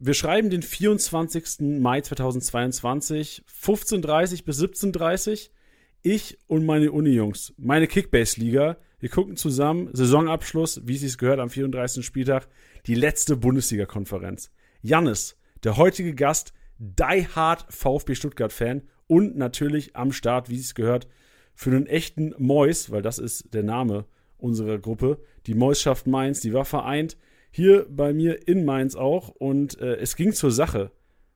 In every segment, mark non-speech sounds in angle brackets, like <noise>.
Wir schreiben den 24. Mai 2022, 15.30 bis 17.30 Ich und meine Uni-Jungs, meine Kickbase-Liga. Wir gucken zusammen, Saisonabschluss, wie es sich gehört, am 34. Spieltag, die letzte Bundesliga-Konferenz. Jannis, der heutige Gast, Die Hard VfB Stuttgart-Fan und natürlich am Start, wie es gehört, für einen echten Mois, weil das ist der Name unserer Gruppe. Die Moisschaft Mainz, die war vereint hier bei mir in Mainz auch und äh, es ging zur Sache.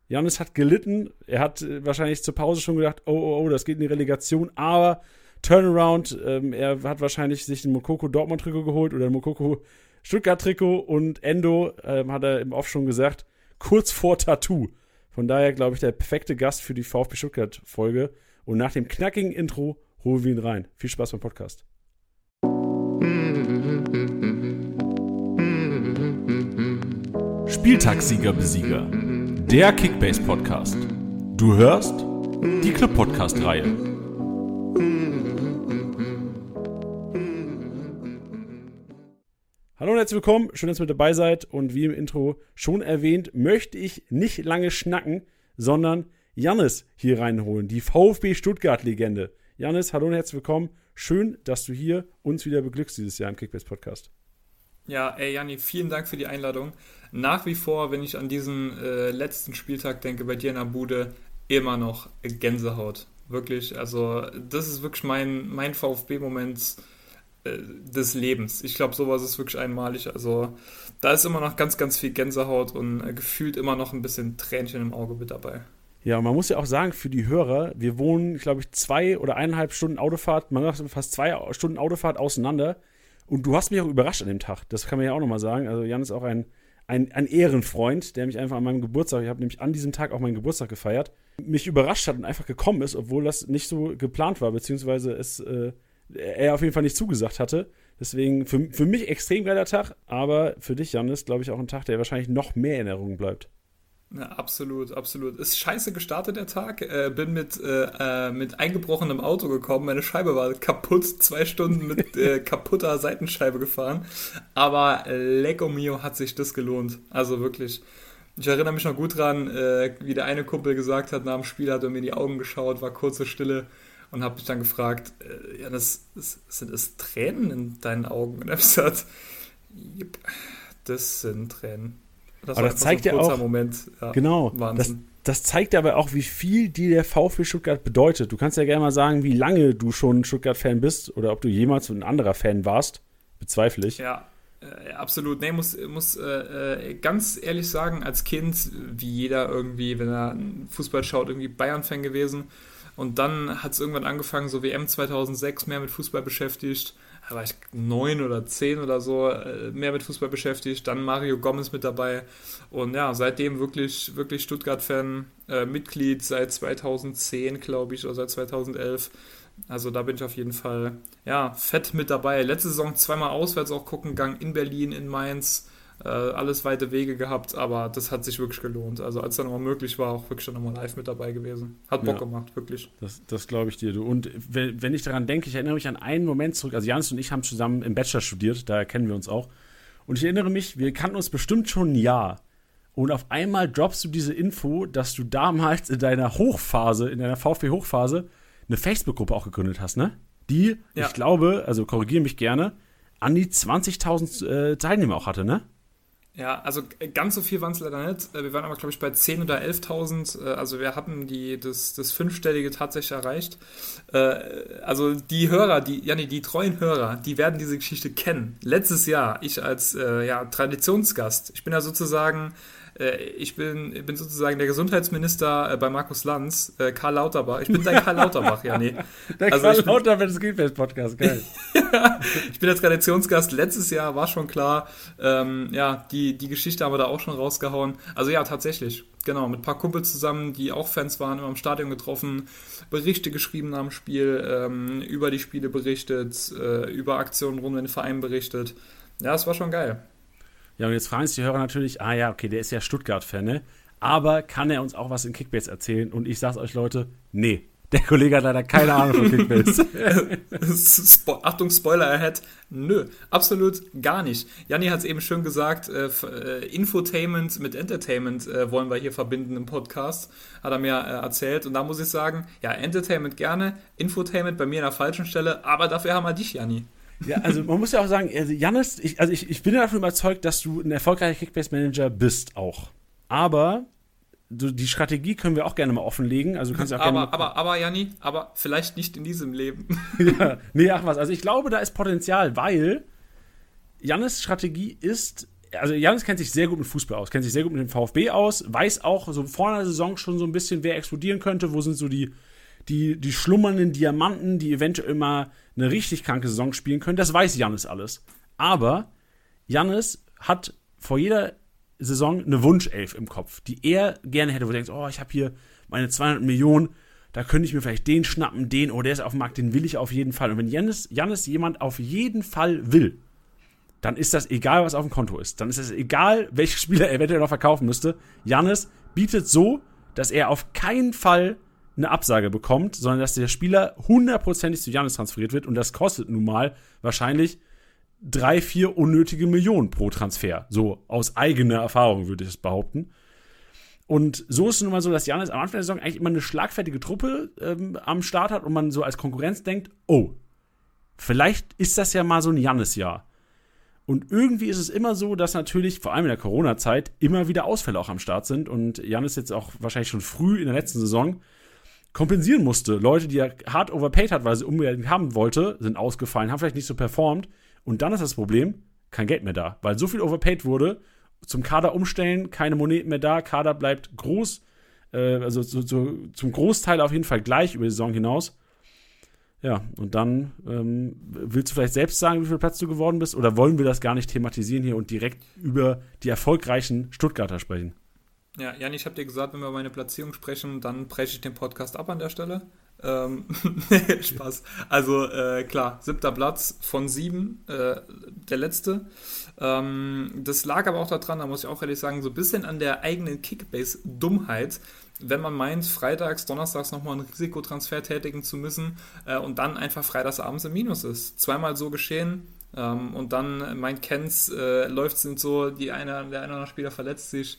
Janis hat gelitten, er hat äh, wahrscheinlich zur Pause schon gedacht, oh, oh, oh, das geht in die Relegation, aber Turnaround, ähm, er hat wahrscheinlich sich ein Mokoko Dortmund-Trikot geholt oder ein Mokoko Stuttgart-Trikot und Endo, ähm, hat er im Off schon gesagt, kurz vor Tattoo. Von daher, glaube ich, der perfekte Gast für die VfB Stuttgart-Folge. Und nach dem knackigen Intro holen wir ihn rein. Viel Spaß beim Podcast. Spieltagssieger-Besieger. Der Kickbase-Podcast. Du hörst die Club-Podcast-Reihe. Hallo und herzlich willkommen. Schön, dass ihr mit dabei seid. Und wie im Intro schon erwähnt, möchte ich nicht lange schnacken, sondern Jannis hier reinholen, die VfB Stuttgart-Legende. Jannis, hallo und herzlich willkommen. Schön, dass du hier uns wieder beglückst dieses Jahr im Kickbase-Podcast. Ja, ey Janni, vielen Dank für die Einladung. Nach wie vor, wenn ich an diesen äh, letzten Spieltag denke, bei dir in der Bude, immer noch Gänsehaut. Wirklich, also das ist wirklich mein, mein VfB-Moment äh, des Lebens. Ich glaube, sowas ist wirklich einmalig. Also da ist immer noch ganz, ganz viel Gänsehaut und äh, gefühlt immer noch ein bisschen Tränchen im Auge mit dabei. Ja, man muss ja auch sagen, für die Hörer, wir wohnen, glaube ich, zwei oder eineinhalb Stunden Autofahrt, man sagt fast zwei Stunden Autofahrt auseinander. Und du hast mich auch überrascht an dem Tag. Das kann man ja auch nochmal sagen. Also Jan ist auch ein, ein, ein Ehrenfreund, der mich einfach an meinem Geburtstag, ich habe nämlich an diesem Tag auch meinen Geburtstag gefeiert, mich überrascht hat und einfach gekommen ist, obwohl das nicht so geplant war, beziehungsweise es äh, er auf jeden Fall nicht zugesagt hatte. Deswegen für, für mich extrem geiler Tag, aber für dich, Jan, ist, glaube ich, auch ein Tag, der wahrscheinlich noch mehr in Erinnerung bleibt. Ja, absolut, absolut. Ist scheiße gestartet der Tag. Äh, bin mit, äh, äh, mit eingebrochenem Auto gekommen. Meine Scheibe war kaputt. Zwei Stunden mit <laughs> äh, kaputter Seitenscheibe gefahren. Aber Lego Mio hat sich das gelohnt. Also wirklich. Ich erinnere mich noch gut dran, äh, wie der eine Kumpel gesagt hat, nach dem Spiel hat er mir in die Augen geschaut, war kurze Stille und habe mich dann gefragt, äh, ja, das, das, sind das Tränen in deinen Augen? Und er hat gesagt, yep, das sind Tränen. Das aber das zeigt so ja auch, Moment. Ja, genau, das, das, zeigt aber auch, wie viel dir der VfB Stuttgart bedeutet. Du kannst ja gerne mal sagen, wie lange du schon Stuttgart-Fan bist oder ob du jemals ein anderer Fan warst. Bezweifle ich. Ja, äh, absolut. Nee, muss, muss äh, äh ganz ehrlich sagen, als Kind, wie jeder irgendwie, wenn er Fußball schaut, irgendwie Bayern-Fan gewesen. Und dann hat es irgendwann angefangen, so WM 2006 mehr mit Fußball beschäftigt da war ich neun oder zehn oder so, äh, mehr mit Fußball beschäftigt. Dann Mario Gomez mit dabei. Und ja, seitdem wirklich, wirklich Stuttgart-Fan, äh, Mitglied seit 2010, glaube ich, oder seit 2011. Also da bin ich auf jeden Fall ja, fett mit dabei. Letzte Saison zweimal auswärts auch gucken gegangen, in Berlin, in Mainz. Äh, alles weite Wege gehabt, aber das hat sich wirklich gelohnt. Also als dann nochmal möglich war, auch wirklich dann nochmal live mit dabei gewesen. Hat Bock ja, gemacht, wirklich. Das, das glaube ich dir. Du. Und wenn, wenn ich daran denke, ich erinnere mich an einen Moment zurück, also Janis und ich haben zusammen im Bachelor studiert, da kennen wir uns auch. Und ich erinnere mich, wir kannten uns bestimmt schon ein Jahr. Und auf einmal droppst du diese Info, dass du damals in deiner Hochphase, in deiner VfB-Hochphase, eine Facebook-Gruppe auch gegründet hast, ne? Die, ja. ich glaube, also korrigiere mich gerne, an die 20.000 äh, Teilnehmer auch hatte, ne? Ja, also ganz so viel waren es leider nicht. Äh, wir waren aber, glaube ich, bei 10.000 oder 11.000. Äh, also wir hatten die, das, das Fünfstellige tatsächlich erreicht. Äh, also die Hörer, die, ja, die treuen Hörer, die werden diese Geschichte kennen. Letztes Jahr, ich als ja, Traditionsgast, ich bin ja sozusagen äh, ich bin, bin sozusagen der Gesundheitsminister äh, bei Markus Lanz, äh, Karl Lauterbach. Ich bin dein Karl Lauterbach, ja, nee. <laughs> Der also Karl Lauterbach des Greenfest-Podcast, geil. <laughs> ja, ich bin der Traditionsgast. Letztes Jahr war schon klar, ähm, ja, die, die Geschichte haben wir da auch schon rausgehauen. Also ja, tatsächlich. Genau, mit ein paar Kumpels zusammen, die auch Fans waren, immer im Stadion getroffen, Berichte geschrieben nach dem Spiel, ähm, über die Spiele berichtet, äh, über Aktionen rund um den Verein berichtet. Ja, es war schon geil. Ja, und jetzt fragen sich die Hörer natürlich, ah ja, okay, der ist ja Stuttgart-Fan, ne? Aber kann er uns auch was in Kickbase erzählen? Und ich sag's euch, Leute, nee. Der Kollege hat leider keine Ahnung von Kickbase. Spo Achtung, Spoiler ahead. Nö, absolut gar nicht. Janni hat es eben schön gesagt, äh, äh, Infotainment mit Entertainment äh, wollen wir hier verbinden im Podcast, hat er mir äh, erzählt. Und da muss ich sagen, ja, Entertainment gerne, Infotainment bei mir an der falschen Stelle, aber dafür haben wir dich, Janni. Ja, also man muss ja auch sagen, also Jannis, ich, also ich, ich bin davon überzeugt, dass du ein erfolgreicher Kickbase-Manager bist auch. Aber die Strategie können wir auch gerne mal offenlegen. Also kannst auch aber, gerne aber, aber, Janni, aber vielleicht nicht in diesem Leben. <laughs> <laughs> ja, nee, ach was. Also ich glaube, da ist Potenzial, weil Jannis Strategie ist, also Jannis kennt sich sehr gut mit Fußball aus, kennt sich sehr gut mit dem VfB aus, weiß auch so vor einer Saison schon so ein bisschen, wer explodieren könnte, wo sind so die, die, die schlummernden Diamanten, die eventuell mal eine richtig kranke Saison spielen können. Das weiß Jannis alles. Aber Jannis hat vor jeder Saison eine Wunschelf im Kopf, die er gerne hätte, wo du denkst, oh, ich habe hier meine 200 Millionen, da könnte ich mir vielleicht den schnappen, den, oh, der ist auf dem Markt, den will ich auf jeden Fall. Und wenn Jannis, Jannis jemand auf jeden Fall will, dann ist das egal, was auf dem Konto ist. Dann ist es egal, welche Spieler er eventuell noch verkaufen müsste. Jannis bietet so, dass er auf keinen Fall eine Absage bekommt, sondern dass der Spieler hundertprozentig zu Jannis transferiert wird und das kostet nun mal wahrscheinlich drei, vier unnötige Millionen pro Transfer. So aus eigener Erfahrung würde ich es behaupten. Und so ist es nun mal so, dass Janis am Anfang der Saison eigentlich immer eine schlagfertige Truppe ähm, am Start hat und man so als Konkurrenz denkt, oh, vielleicht ist das ja mal so ein Janis-Jahr. Und irgendwie ist es immer so, dass natürlich, vor allem in der Corona-Zeit, immer wieder Ausfälle auch am Start sind und Janis jetzt auch wahrscheinlich schon früh in der letzten Saison kompensieren musste. Leute, die er hart overpaid hat, weil sie unbedingt haben wollte, sind ausgefallen, haben vielleicht nicht so performt und dann ist das Problem, kein Geld mehr da, weil so viel overpaid wurde. Zum Kader umstellen, keine Moneten mehr da, Kader bleibt groß, äh, also so, so, zum Großteil auf jeden Fall gleich über die Saison hinaus. Ja, und dann ähm, willst du vielleicht selbst sagen, wie viel Platz du geworden bist, oder wollen wir das gar nicht thematisieren hier und direkt über die erfolgreichen Stuttgarter sprechen? Ja, Jan, ich habe dir gesagt, wenn wir über meine Platzierung sprechen, dann breche ich den Podcast ab an der Stelle. Ähm, <laughs> Spaß. Also äh, klar, siebter Platz von sieben, äh, der letzte. Ähm, das lag aber auch daran, da muss ich auch ehrlich sagen, so ein bisschen an der eigenen Kickbase-Dummheit. Wenn man meint, freitags, donnerstags nochmal einen Risikotransfer tätigen zu müssen äh, und dann einfach freitags abends im Minus ist. Zweimal so geschehen, ähm, und dann meint Kens, äh, läuft sind so, die eine, der eine oder andere Spieler verletzt sich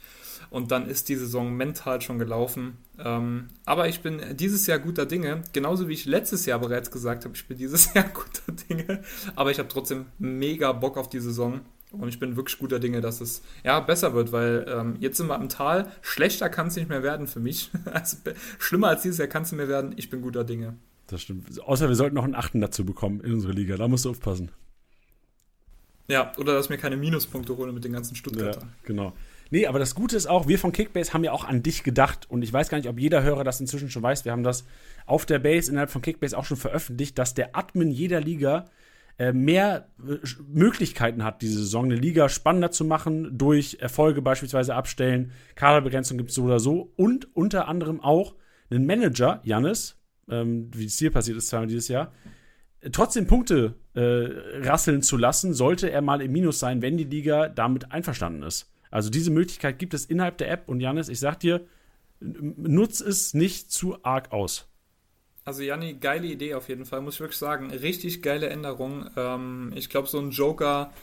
und dann ist die Saison mental schon gelaufen. Ähm, aber ich bin dieses Jahr guter Dinge, genauso wie ich letztes Jahr bereits gesagt habe, ich bin dieses <laughs> Jahr guter Dinge, aber ich habe trotzdem mega Bock auf die Saison. Und ich bin wirklich guter Dinge, dass es ja besser wird, weil ähm, jetzt sind wir im Tal. Schlechter kann es nicht mehr werden für mich. <laughs> Also, schlimmer als dieses Jahr kann es nicht mehr werden. Ich bin guter Dinge. Das stimmt. Außer wir sollten noch einen Achten dazu bekommen in unserer Liga. Da musst du aufpassen. Ja, oder dass mir keine Minuspunkte hole mit den ganzen Stuttgarter. Ja, genau. Nee, aber das Gute ist auch, wir von Kickbase haben ja auch an dich gedacht. Und ich weiß gar nicht, ob jeder Hörer das inzwischen schon weiß. Wir haben das auf der Base innerhalb von Kickbase auch schon veröffentlicht, dass der Admin jeder Liga äh, mehr äh, Möglichkeiten hat, diese Saison eine Liga spannender zu machen, durch Erfolge beispielsweise abstellen. Kaderbegrenzung gibt es so oder so. Und unter anderem auch einen Manager, Jannis, ähm, wie es hier passiert ist zweimal dieses Jahr, trotzdem Punkte äh, rasseln zu lassen, sollte er mal im Minus sein, wenn die Liga damit einverstanden ist. Also diese Möglichkeit gibt es innerhalb der App und Janis, ich sag dir, nutz es nicht zu arg aus. Also Janni, geile Idee auf jeden Fall, muss ich wirklich sagen. Richtig geile Änderung. Ähm, ich glaube, so ein Joker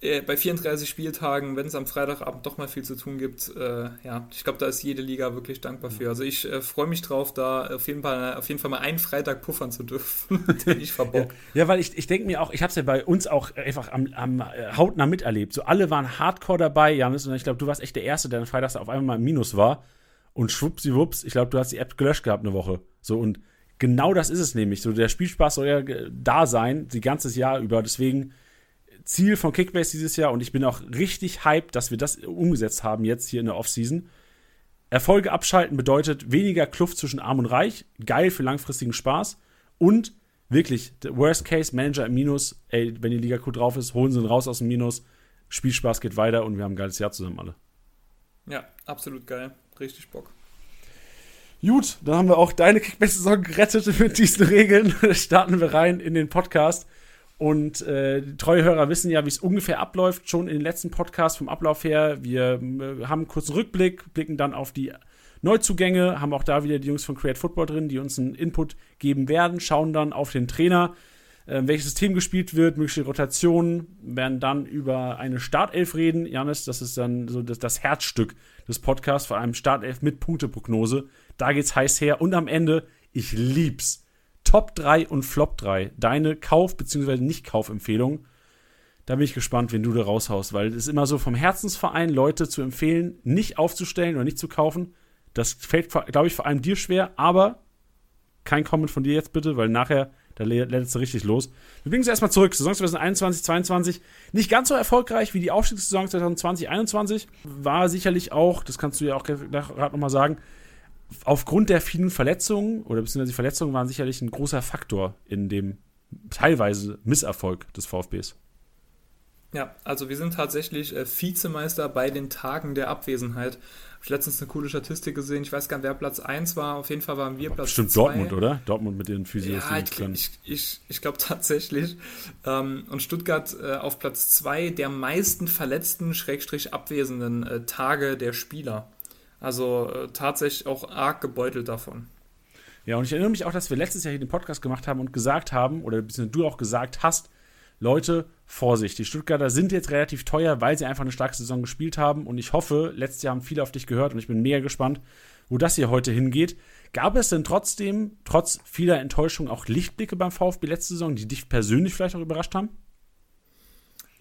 äh, bei 34 Spieltagen, wenn es am Freitagabend doch mal viel zu tun gibt, äh, ja, ich glaube, da ist jede Liga wirklich dankbar für. Also ich äh, freue mich drauf, da auf jeden, Fall, auf jeden Fall mal einen Freitag puffern zu dürfen, <laughs> den ich verbock. Ja, ja, weil ich, ich denke mir auch, ich habe es ja bei uns auch einfach am, am äh, hautnah miterlebt. So alle waren hardcore dabei, Janis, und ich glaube, du warst echt der Erste, der dann freitags auf einmal mal im Minus war. Und schwuppsiwupps, ich glaube, du hast die App gelöscht gehabt eine Woche. So und genau das ist es nämlich. So der Spielspaß soll ja da sein, die ganze Jahr über. Deswegen Ziel von Kickbase dieses Jahr und ich bin auch richtig hyped, dass wir das umgesetzt haben jetzt hier in der Offseason. Erfolge abschalten bedeutet weniger Kluft zwischen Arm und Reich, geil für langfristigen Spaß und wirklich, Worst Case, Manager im Minus, ey, wenn die Liga gut drauf ist, holen sie ihn raus aus dem Minus, Spielspaß geht weiter und wir haben ein geiles Jahr zusammen alle. Ja, absolut geil. Richtig Bock. Gut, dann haben wir auch deine Kickbase-Saison gerettet mit diesen Regeln. <laughs> Starten wir rein in den Podcast. Und äh, treue Hörer wissen ja, wie es ungefähr abläuft, schon in den letzten Podcasts vom Ablauf her. Wir äh, haben einen kurzen Rückblick, blicken dann auf die Neuzugänge, haben auch da wieder die Jungs von Create Football drin, die uns einen Input geben werden, schauen dann auf den Trainer, äh, welches System gespielt wird, mögliche Rotationen, werden dann über eine Startelf reden. Janis, das ist dann so das, das Herzstück des Podcasts, vor allem Startelf mit Punkteprognose. Da geht's heiß her. Und am Ende, ich lieb's. Top 3 und Flop 3. Deine Kauf- bzw. Nicht-Kaufempfehlung. Da bin ich gespannt, wenn du da raushaust, weil es ist immer so vom Herzensverein, Leute zu empfehlen, nicht aufzustellen oder nicht zu kaufen. Das fällt, glaube ich, vor allem dir schwer, aber kein Comment von dir jetzt bitte, weil nachher da lädt es richtig los. Wir bringen es erstmal zurück. Saison 2021, 2022 nicht ganz so erfolgreich wie die Aufstiegssaison 2020, 2021. War sicherlich auch, das kannst du ja auch gerade nochmal sagen, aufgrund der vielen Verletzungen oder beziehungsweise die Verletzungen waren sicherlich ein großer Faktor in dem teilweise Misserfolg des VfBs. Ja, also wir sind tatsächlich äh, Vizemeister bei den Tagen der Abwesenheit. Habe ich letztens eine coole Statistik gesehen. Ich weiß gar nicht, wer Platz 1 war. Auf jeden Fall waren wir Platz 2. Bestimmt zwei. Dortmund, oder? Dortmund mit den Physios. Ja, ich, ich, ich, ich glaube <laughs> tatsächlich. Ähm, und Stuttgart äh, auf Platz 2 der meisten verletzten, schrägstrich abwesenden äh, Tage der Spieler. Also äh, tatsächlich auch arg gebeutelt davon. Ja, und ich erinnere mich auch, dass wir letztes Jahr hier den Podcast gemacht haben und gesagt haben, oder beziehungsweise du auch gesagt hast, Leute, Vorsicht, die Stuttgarter sind jetzt relativ teuer, weil sie einfach eine starke Saison gespielt haben. Und ich hoffe, letztes Jahr haben viele auf dich gehört und ich bin mega gespannt, wo das hier heute hingeht. Gab es denn trotzdem, trotz vieler Enttäuschung, auch Lichtblicke beim VfB letzte Saison, die dich persönlich vielleicht auch überrascht haben?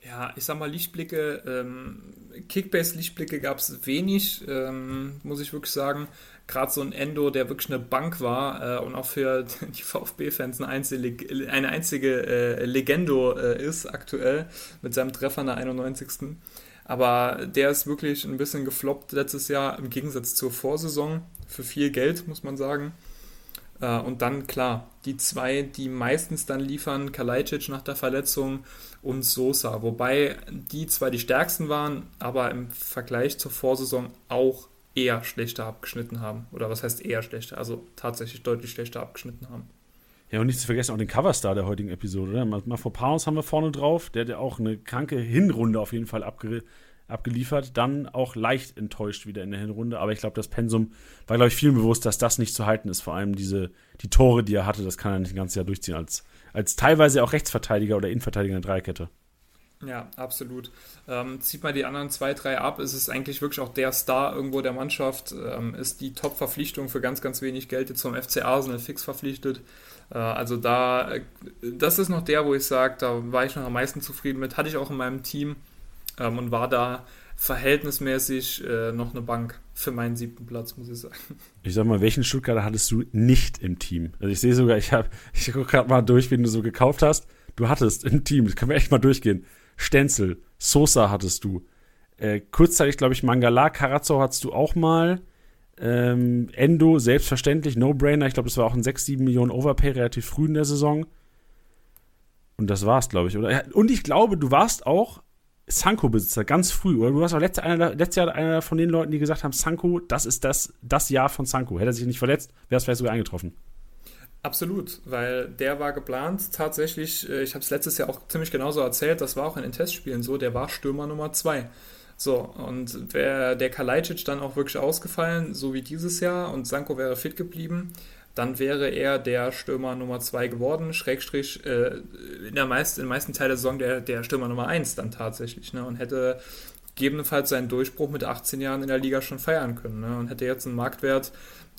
Ja, ich sag mal, Lichtblicke, ähm, Kickbase-Lichtblicke gab es wenig, ähm, muss ich wirklich sagen gerade so ein Endo, der wirklich eine Bank war äh, und auch für <laughs> die VfB-Fans eine einzige, eine einzige äh, Legendo äh, ist aktuell mit seinem Treffer in der 91. Aber der ist wirklich ein bisschen gefloppt letztes Jahr im Gegensatz zur Vorsaison für viel Geld, muss man sagen. Äh, und dann, klar, die zwei, die meistens dann liefern, Kalajdzic nach der Verletzung und Sosa. Wobei die zwei die stärksten waren, aber im Vergleich zur Vorsaison auch eher schlechter abgeschnitten haben. Oder was heißt eher schlechter? Also tatsächlich deutlich schlechter abgeschnitten haben. Ja, und nicht zu vergessen auch den Coverstar der heutigen Episode. Oder? Mal, mal vor Paus haben wir vorne drauf. Der hat ja auch eine kranke Hinrunde auf jeden Fall abge abgeliefert. Dann auch leicht enttäuscht wieder in der Hinrunde. Aber ich glaube, das Pensum war, glaube ich, vielen bewusst, dass das nicht zu halten ist. Vor allem diese, die Tore, die er hatte, das kann er nicht ein ganzes Jahr durchziehen. Als, als teilweise auch Rechtsverteidiger oder Innenverteidiger in der Dreikette. Ja, absolut. Ähm, zieht mal die anderen zwei, drei ab, ist es eigentlich wirklich auch der Star irgendwo der Mannschaft, ähm, ist die Top-Verpflichtung für ganz, ganz wenig Geld jetzt zum FC Arsenal fix verpflichtet. Äh, also da, äh, das ist noch der, wo ich sage, da war ich noch am meisten zufrieden mit, hatte ich auch in meinem Team ähm, und war da verhältnismäßig äh, noch eine Bank für meinen siebten Platz, muss ich sagen. Ich sag mal, welchen Stuttgarter hattest du nicht im Team? Also ich sehe sogar, ich habe, ich gucke gerade mal durch, wen du so gekauft hast. Du hattest im Team, das können wir echt mal durchgehen. Stenzel, Sosa hattest du. Äh, kurzzeitig, glaube ich, Mangala, Karazor hattest du auch mal. Ähm, Endo, selbstverständlich, No-Brainer. Ich glaube, das war auch ein 6, 7 Millionen Overpay relativ früh in der Saison. Und das war's, glaube ich, oder? Und ich glaube, du warst auch Sanko-Besitzer ganz früh, oder? Du warst auch letztes, einer, letztes Jahr einer von den Leuten, die gesagt haben, Sanko, das ist das, das Jahr von Sanko. Hätte er sich nicht verletzt, wäre es vielleicht sogar eingetroffen. Absolut, weil der war geplant. Tatsächlich, äh, ich habe es letztes Jahr auch ziemlich genauso erzählt, das war auch in den Testspielen so, der war Stürmer Nummer zwei. So, und wäre der Kalajdzic dann auch wirklich ausgefallen, so wie dieses Jahr, und Sanko wäre fit geblieben, dann wäre er der Stürmer Nummer zwei geworden, Schrägstrich äh, in, der meist, in den meisten Teilen der Saison der, der Stürmer Nummer eins dann tatsächlich, ne, und hätte gegebenenfalls seinen Durchbruch mit 18 Jahren in der Liga schon feiern können, ne, und hätte jetzt einen Marktwert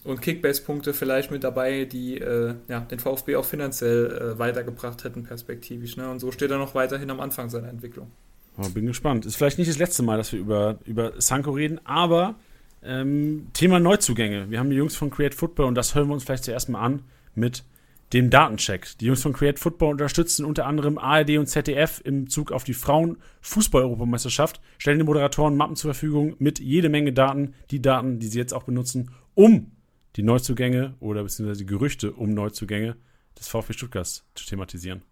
und Kickbase-Punkte vielleicht mit dabei, die äh, ja, den VfB auch finanziell äh, weitergebracht hätten, perspektivisch. Ne? Und so steht er noch weiterhin am Anfang seiner Entwicklung. Oh, bin gespannt. Ist vielleicht nicht das letzte Mal, dass wir über, über Sanko reden, aber ähm, Thema Neuzugänge. Wir haben die Jungs von Create Football und das hören wir uns vielleicht zuerst mal an mit dem Datencheck. Die Jungs von Create Football unterstützen unter anderem ARD und ZDF im Zug auf die Frauen-Fußball-Europameisterschaft, stellen den Moderatoren Mappen zur Verfügung mit jede Menge Daten, die Daten, die sie jetzt auch benutzen, um die Neuzugänge oder beziehungsweise die Gerüchte um Neuzugänge des VfB Stuttgart zu thematisieren.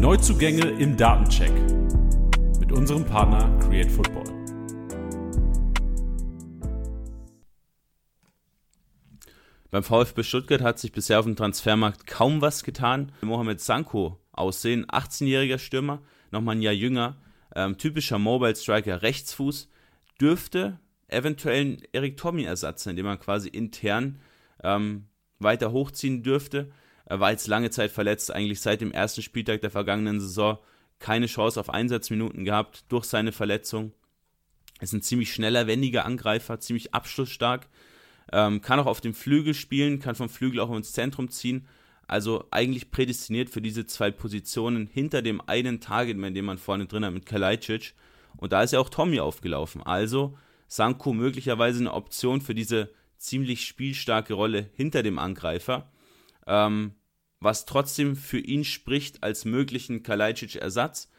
Neuzugänge im Datencheck mit unserem Partner Create Football. Beim VfB Stuttgart hat sich bisher auf dem Transfermarkt kaum was getan. Mohamed Sanko aussehen, 18-jähriger Stürmer, nochmal ein Jahr jünger, ähm, typischer Mobile Striker Rechtsfuß, dürfte eventuell ein Erik Tommy-Ersatz sein, den man quasi intern ähm, weiter hochziehen dürfte. Er war jetzt lange Zeit verletzt, eigentlich seit dem ersten Spieltag der vergangenen Saison keine Chance auf Einsatzminuten gehabt durch seine Verletzung. Ist ein ziemlich schneller, wendiger Angreifer, ziemlich abschlussstark. Ähm, kann auch auf dem Flügel spielen, kann vom Flügel auch ins Zentrum ziehen. Also eigentlich prädestiniert für diese zwei Positionen hinter dem einen Targetman, den man vorne drin hat mit Kalajdzic. Und da ist ja auch Tommy aufgelaufen. Also Sanko möglicherweise eine Option für diese ziemlich spielstarke Rolle hinter dem Angreifer. Ähm, was trotzdem für ihn spricht als möglichen Kalajdzic-Ersatz,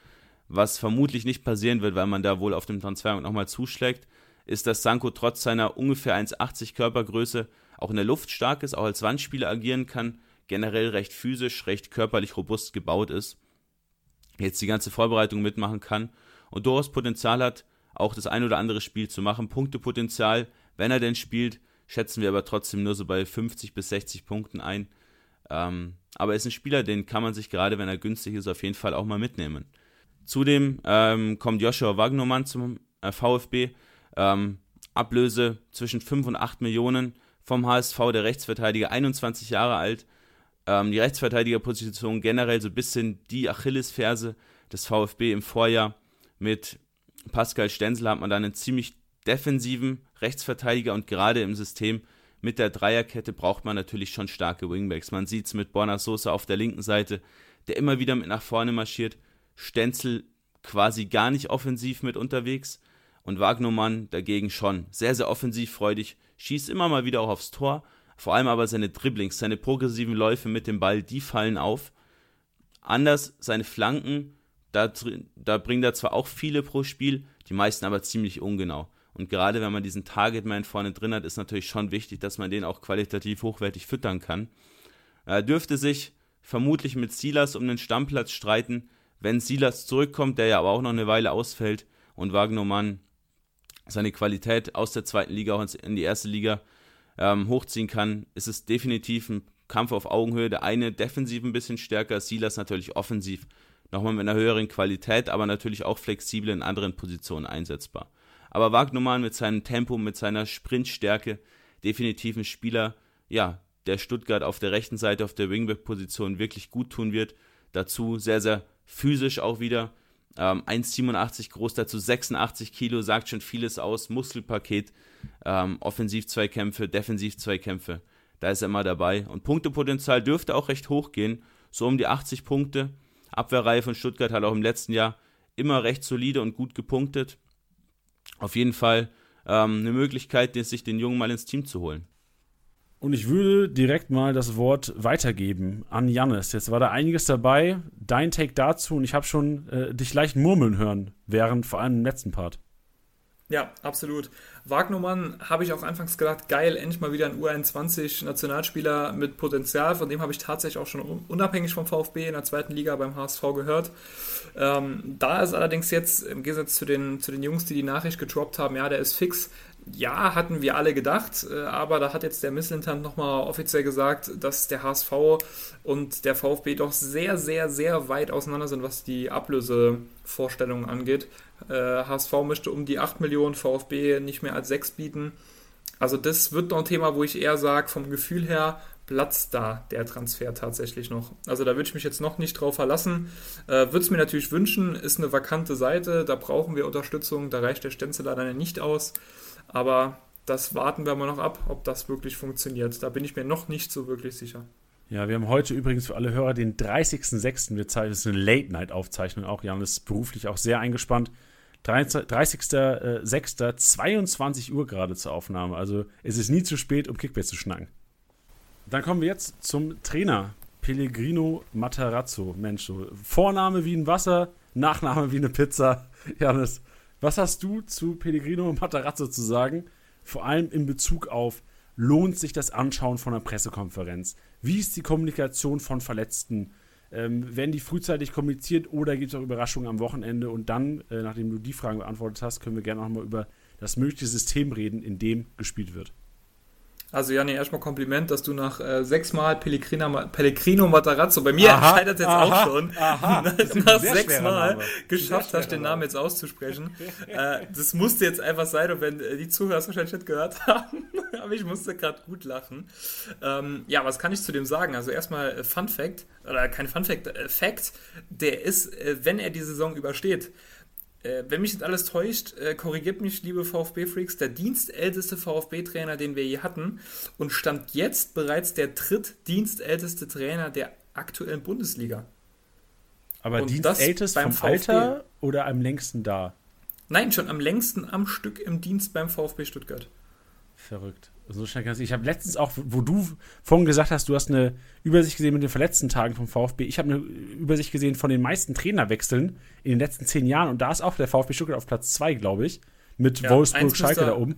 was vermutlich nicht passieren wird, weil man da wohl auf dem Transfer nochmal zuschlägt, ist, dass Sanko trotz seiner ungefähr 1,80 Körpergröße auch in der Luft stark ist, auch als Wandspieler agieren kann, generell recht physisch, recht körperlich robust gebaut ist, jetzt die ganze Vorbereitung mitmachen kann und durchaus Potenzial hat, auch das ein oder andere Spiel zu machen. Punktepotenzial, wenn er denn spielt, schätzen wir aber trotzdem nur so bei 50 bis 60 Punkten ein. Ähm, aber er ist ein Spieler, den kann man sich gerade, wenn er günstig ist, auf jeden Fall auch mal mitnehmen. Zudem ähm, kommt Joshua Wagnermann zum äh, VfB. Ähm, Ablöse zwischen 5 und 8 Millionen vom HSV, der Rechtsverteidiger, 21 Jahre alt. Ähm, die Rechtsverteidigerposition generell so ein bisschen die Achillesferse des VfB im Vorjahr. Mit Pascal Stenzel hat man dann einen ziemlich defensiven Rechtsverteidiger und gerade im System mit der Dreierkette braucht man natürlich schon starke Wingbacks. Man sieht es mit Borna Sosa auf der linken Seite, der immer wieder mit nach vorne marschiert. Stenzel quasi gar nicht offensiv mit unterwegs und Wagnermann dagegen schon sehr, sehr offensivfreudig, schießt immer mal wieder auch aufs Tor, vor allem aber seine Dribblings, seine progressiven Läufe mit dem Ball, die fallen auf. Anders seine Flanken, da, da bringt er zwar auch viele pro Spiel, die meisten aber ziemlich ungenau. Und gerade wenn man diesen Targetman vorne drin hat, ist natürlich schon wichtig, dass man den auch qualitativ hochwertig füttern kann. Er dürfte sich vermutlich mit Silas um den Stammplatz streiten, wenn Silas zurückkommt, der ja aber auch noch eine Weile ausfällt und Wagnermann seine Qualität aus der zweiten Liga auch in die erste Liga ähm, hochziehen kann, ist es definitiv ein Kampf auf Augenhöhe. Der eine defensiv ein bisschen stärker, Silas natürlich offensiv nochmal mit einer höheren Qualität, aber natürlich auch flexibel in anderen Positionen einsetzbar. Aber Wagnumann mit seinem Tempo, mit seiner Sprintstärke, definitiv ein Spieler, ja, der Stuttgart auf der rechten Seite, auf der Wingback-Position wirklich gut tun wird. Dazu sehr, sehr physisch auch wieder. Ähm, 1,87 groß, dazu 86 Kilo, sagt schon vieles aus. Muskelpaket, ähm, Offensiv-Zweikämpfe, Defensiv-Zweikämpfe, da ist er immer dabei. Und Punktepotenzial dürfte auch recht hoch gehen, so um die 80 Punkte. Abwehrreihe von Stuttgart hat auch im letzten Jahr immer recht solide und gut gepunktet auf jeden Fall ähm, eine Möglichkeit, sich den Jungen mal ins Team zu holen. Und ich würde direkt mal das Wort weitergeben an Jannis. Jetzt war da einiges dabei. Dein Take dazu und ich habe schon äh, dich leicht murmeln hören, während vor allem im letzten Part. Ja, absolut. Wagnermann habe ich auch anfangs gedacht, geil, endlich mal wieder ein U21-Nationalspieler mit Potenzial. Von dem habe ich tatsächlich auch schon unabhängig vom VfB in der zweiten Liga beim HSV gehört. Ähm, da ist allerdings jetzt, im Gegensatz zu den, zu den Jungs, die die Nachricht gedroppt haben, ja, der ist fix. Ja, hatten wir alle gedacht, äh, aber da hat jetzt der Misslintant nochmal offiziell gesagt, dass der HSV und der VfB doch sehr, sehr, sehr weit auseinander sind, was die Ablösevorstellungen angeht. HSV äh, möchte um die 8 Millionen, VfB nicht mehr als 6 bieten. Also das wird noch ein Thema, wo ich eher sage, vom Gefühl her platzt da der Transfer tatsächlich noch. Also da würde ich mich jetzt noch nicht drauf verlassen. Äh, würde es mir natürlich wünschen, ist eine vakante Seite, da brauchen wir Unterstützung, da reicht der Stenzel leider nicht aus. Aber das warten wir mal noch ab, ob das wirklich funktioniert. Da bin ich mir noch nicht so wirklich sicher. Ja, wir haben heute übrigens für alle Hörer den 30.06. Wir zeichnen, das ist eine Late-Night-Aufzeichnung auch. Jan ist beruflich auch sehr eingespannt. 30.06. 22 Uhr gerade zur Aufnahme. Also es ist nie zu spät, um Kickbase zu schnacken. Dann kommen wir jetzt zum Trainer. Pellegrino Matarazzo. Mensch, so Vorname wie ein Wasser, Nachname wie eine Pizza. Janis, was hast du zu Pellegrino Matarazzo zu sagen? Vor allem in Bezug auf, lohnt sich das Anschauen von einer Pressekonferenz? Wie ist die Kommunikation von Verletzten? Ähm, werden die frühzeitig kommuniziert oder gibt es auch Überraschungen am Wochenende? Und dann, äh, nachdem du die Fragen beantwortet hast, können wir gerne nochmal über das mögliche System reden, in dem gespielt wird. Also Janni, erstmal Kompliment, dass du nach äh, sechsmal Pellegrino Matarazzo, bei mir aha, scheitert jetzt aha, auch schon, aha, <laughs> nach sechsmal geschafft hast, den Namen jetzt auszusprechen. äh, das musste jetzt einfach sein, und wenn äh, die Zuhörer es wahrscheinlich nicht gehört haben, <laughs> aber ich musste gerade gut lachen. Ähm, ja, was kann ich zu dem sagen? Also erstmal äh, Fun Fact, oder kein Fun Fact, äh, Fact, der ist, äh, wenn er die Saison übersteht, äh, wenn mich nicht alles täuscht, äh, korrigiert mich, liebe VfB-Freaks, der dienstälteste VfB-Trainer, den wir je hatten und stand jetzt bereits der drittdienstälteste Trainer der aktuellen Bundesliga. Aber und dienstältest beim vom VfB. Alter oder am längsten da? Nein, schon am längsten am Stück im Dienst beim VfB Stuttgart. Verrückt. So schnell kannst du. Ich habe letztens auch, wo du vorhin gesagt hast, du hast eine Übersicht gesehen mit den verletzten Tagen vom VfB. Ich habe eine Übersicht gesehen von den meisten Trainerwechseln in den letzten zehn Jahren und da ist auch der VfB Stuttgart auf Platz zwei, glaube ich. Mit ja, Wolfsburg, Schalke da oben.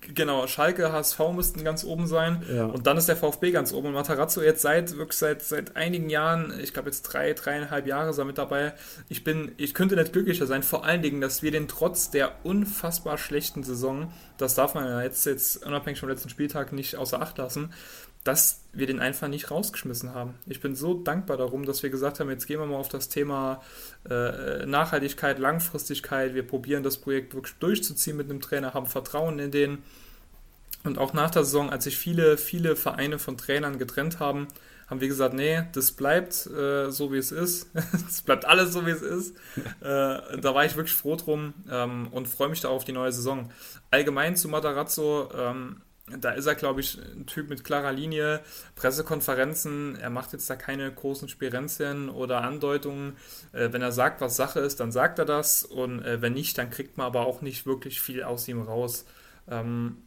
Genau, Schalke, HSV müssten ganz oben sein. Ja. Und dann ist der VfB ganz oben. Und Matarazzo jetzt seit wirklich seit, seit einigen Jahren, ich glaube jetzt drei, dreieinhalb Jahre ist er mit dabei. Ich bin, ich könnte nicht glücklicher sein. Vor allen Dingen, dass wir den trotz der unfassbar schlechten Saison, das darf man ja jetzt, jetzt unabhängig vom letzten Spieltag nicht außer Acht lassen, dass wir den einfach nicht rausgeschmissen haben. Ich bin so dankbar darum, dass wir gesagt haben, jetzt gehen wir mal auf das Thema äh, Nachhaltigkeit, Langfristigkeit. Wir probieren das Projekt wirklich durchzuziehen mit einem Trainer, haben Vertrauen in den. Und auch nach der Saison, als sich viele, viele Vereine von Trainern getrennt haben, haben wir gesagt, nee, das bleibt äh, so, wie es ist. <laughs> Es bleibt alles so, wie es ist. <laughs> Äh, da war ich wirklich froh drum ähm, und freue mich da auf die neue Saison. Allgemein zu Matarazzo, ähm, da ist er, glaube ich, ein Typ mit klarer Linie. Pressekonferenzen, er macht jetzt da keine großen Spirenzien oder Andeutungen. Äh, wenn er sagt, was Sache ist, dann sagt er das. Und äh, wenn nicht, dann kriegt man aber auch nicht wirklich viel aus ihm raus. Ähm,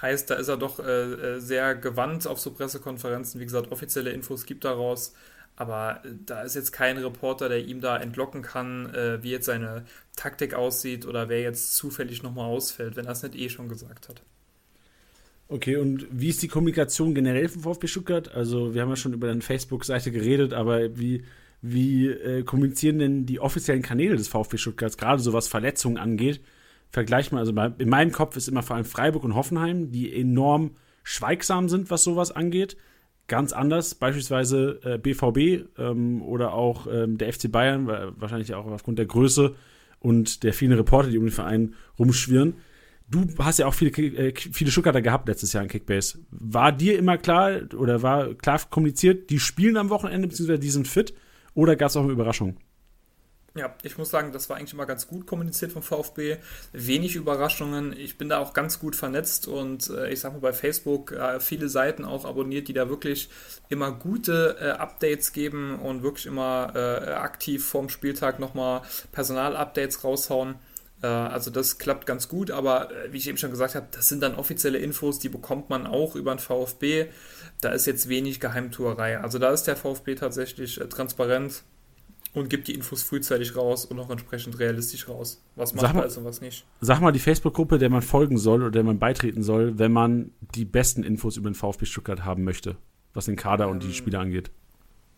heißt, da ist er doch äh, äh sehr gewandt auf so Pressekonferenzen. Wie gesagt, offizielle Infos gibt er raus. Aber äh, da ist jetzt kein Reporter, der ihm da entlocken kann, äh, wie jetzt seine Taktik aussieht oder wer jetzt zufällig nochmal ausfällt, wenn er es nicht eh schon gesagt hat. Okay, und wie ist die Kommunikation generell von VfB Stuttgart? Also, wir haben ja schon über deine Facebook-Seite geredet, aber wie, wie äh, kommunizieren denn die offiziellen Kanäle des VfB Stuttgarts, gerade so was Verletzungen angeht? Vergleich mal, also in meinem Kopf ist immer vor allem Freiburg und Hoffenheim, die enorm schweigsam sind, was sowas angeht. Ganz anders, beispielsweise äh, BVB ähm, oder auch ähm, der FC Bayern, wahrscheinlich auch aufgrund der Größe und der vielen Reporter, die um den Verein rumschwirren du hast ja auch viele, äh, viele Stuttgarter gehabt letztes Jahr in Kickbase. War dir immer klar oder war klar kommuniziert, die spielen am Wochenende, beziehungsweise die sind fit? Oder gab es auch eine Überraschung? Ja, ich muss sagen, das war eigentlich immer ganz gut kommuniziert vom VfB. Wenig Überraschungen. Ich bin da auch ganz gut vernetzt und äh, ich sag mal bei Facebook äh, viele Seiten auch abonniert, die da wirklich immer gute äh, Updates geben und wirklich immer äh, aktiv vorm Spieltag nochmal Personalupdates raushauen. Äh, also das klappt ganz gut, aber äh, wie ich eben schon gesagt habe, das sind dann offizielle Infos, die bekommt man auch über den VfB. Da ist jetzt wenig Geheimtuerei. Also da ist der VfB tatsächlich äh, transparent und gibt die Infos frühzeitig raus und auch entsprechend realistisch raus. Was macht man und was nicht. Sag mal die Facebook-Gruppe, der man folgen soll oder der man beitreten soll, wenn man die besten Infos über den VfB Stuttgart haben möchte, was den Kader ähm, und die ähm, Spieler angeht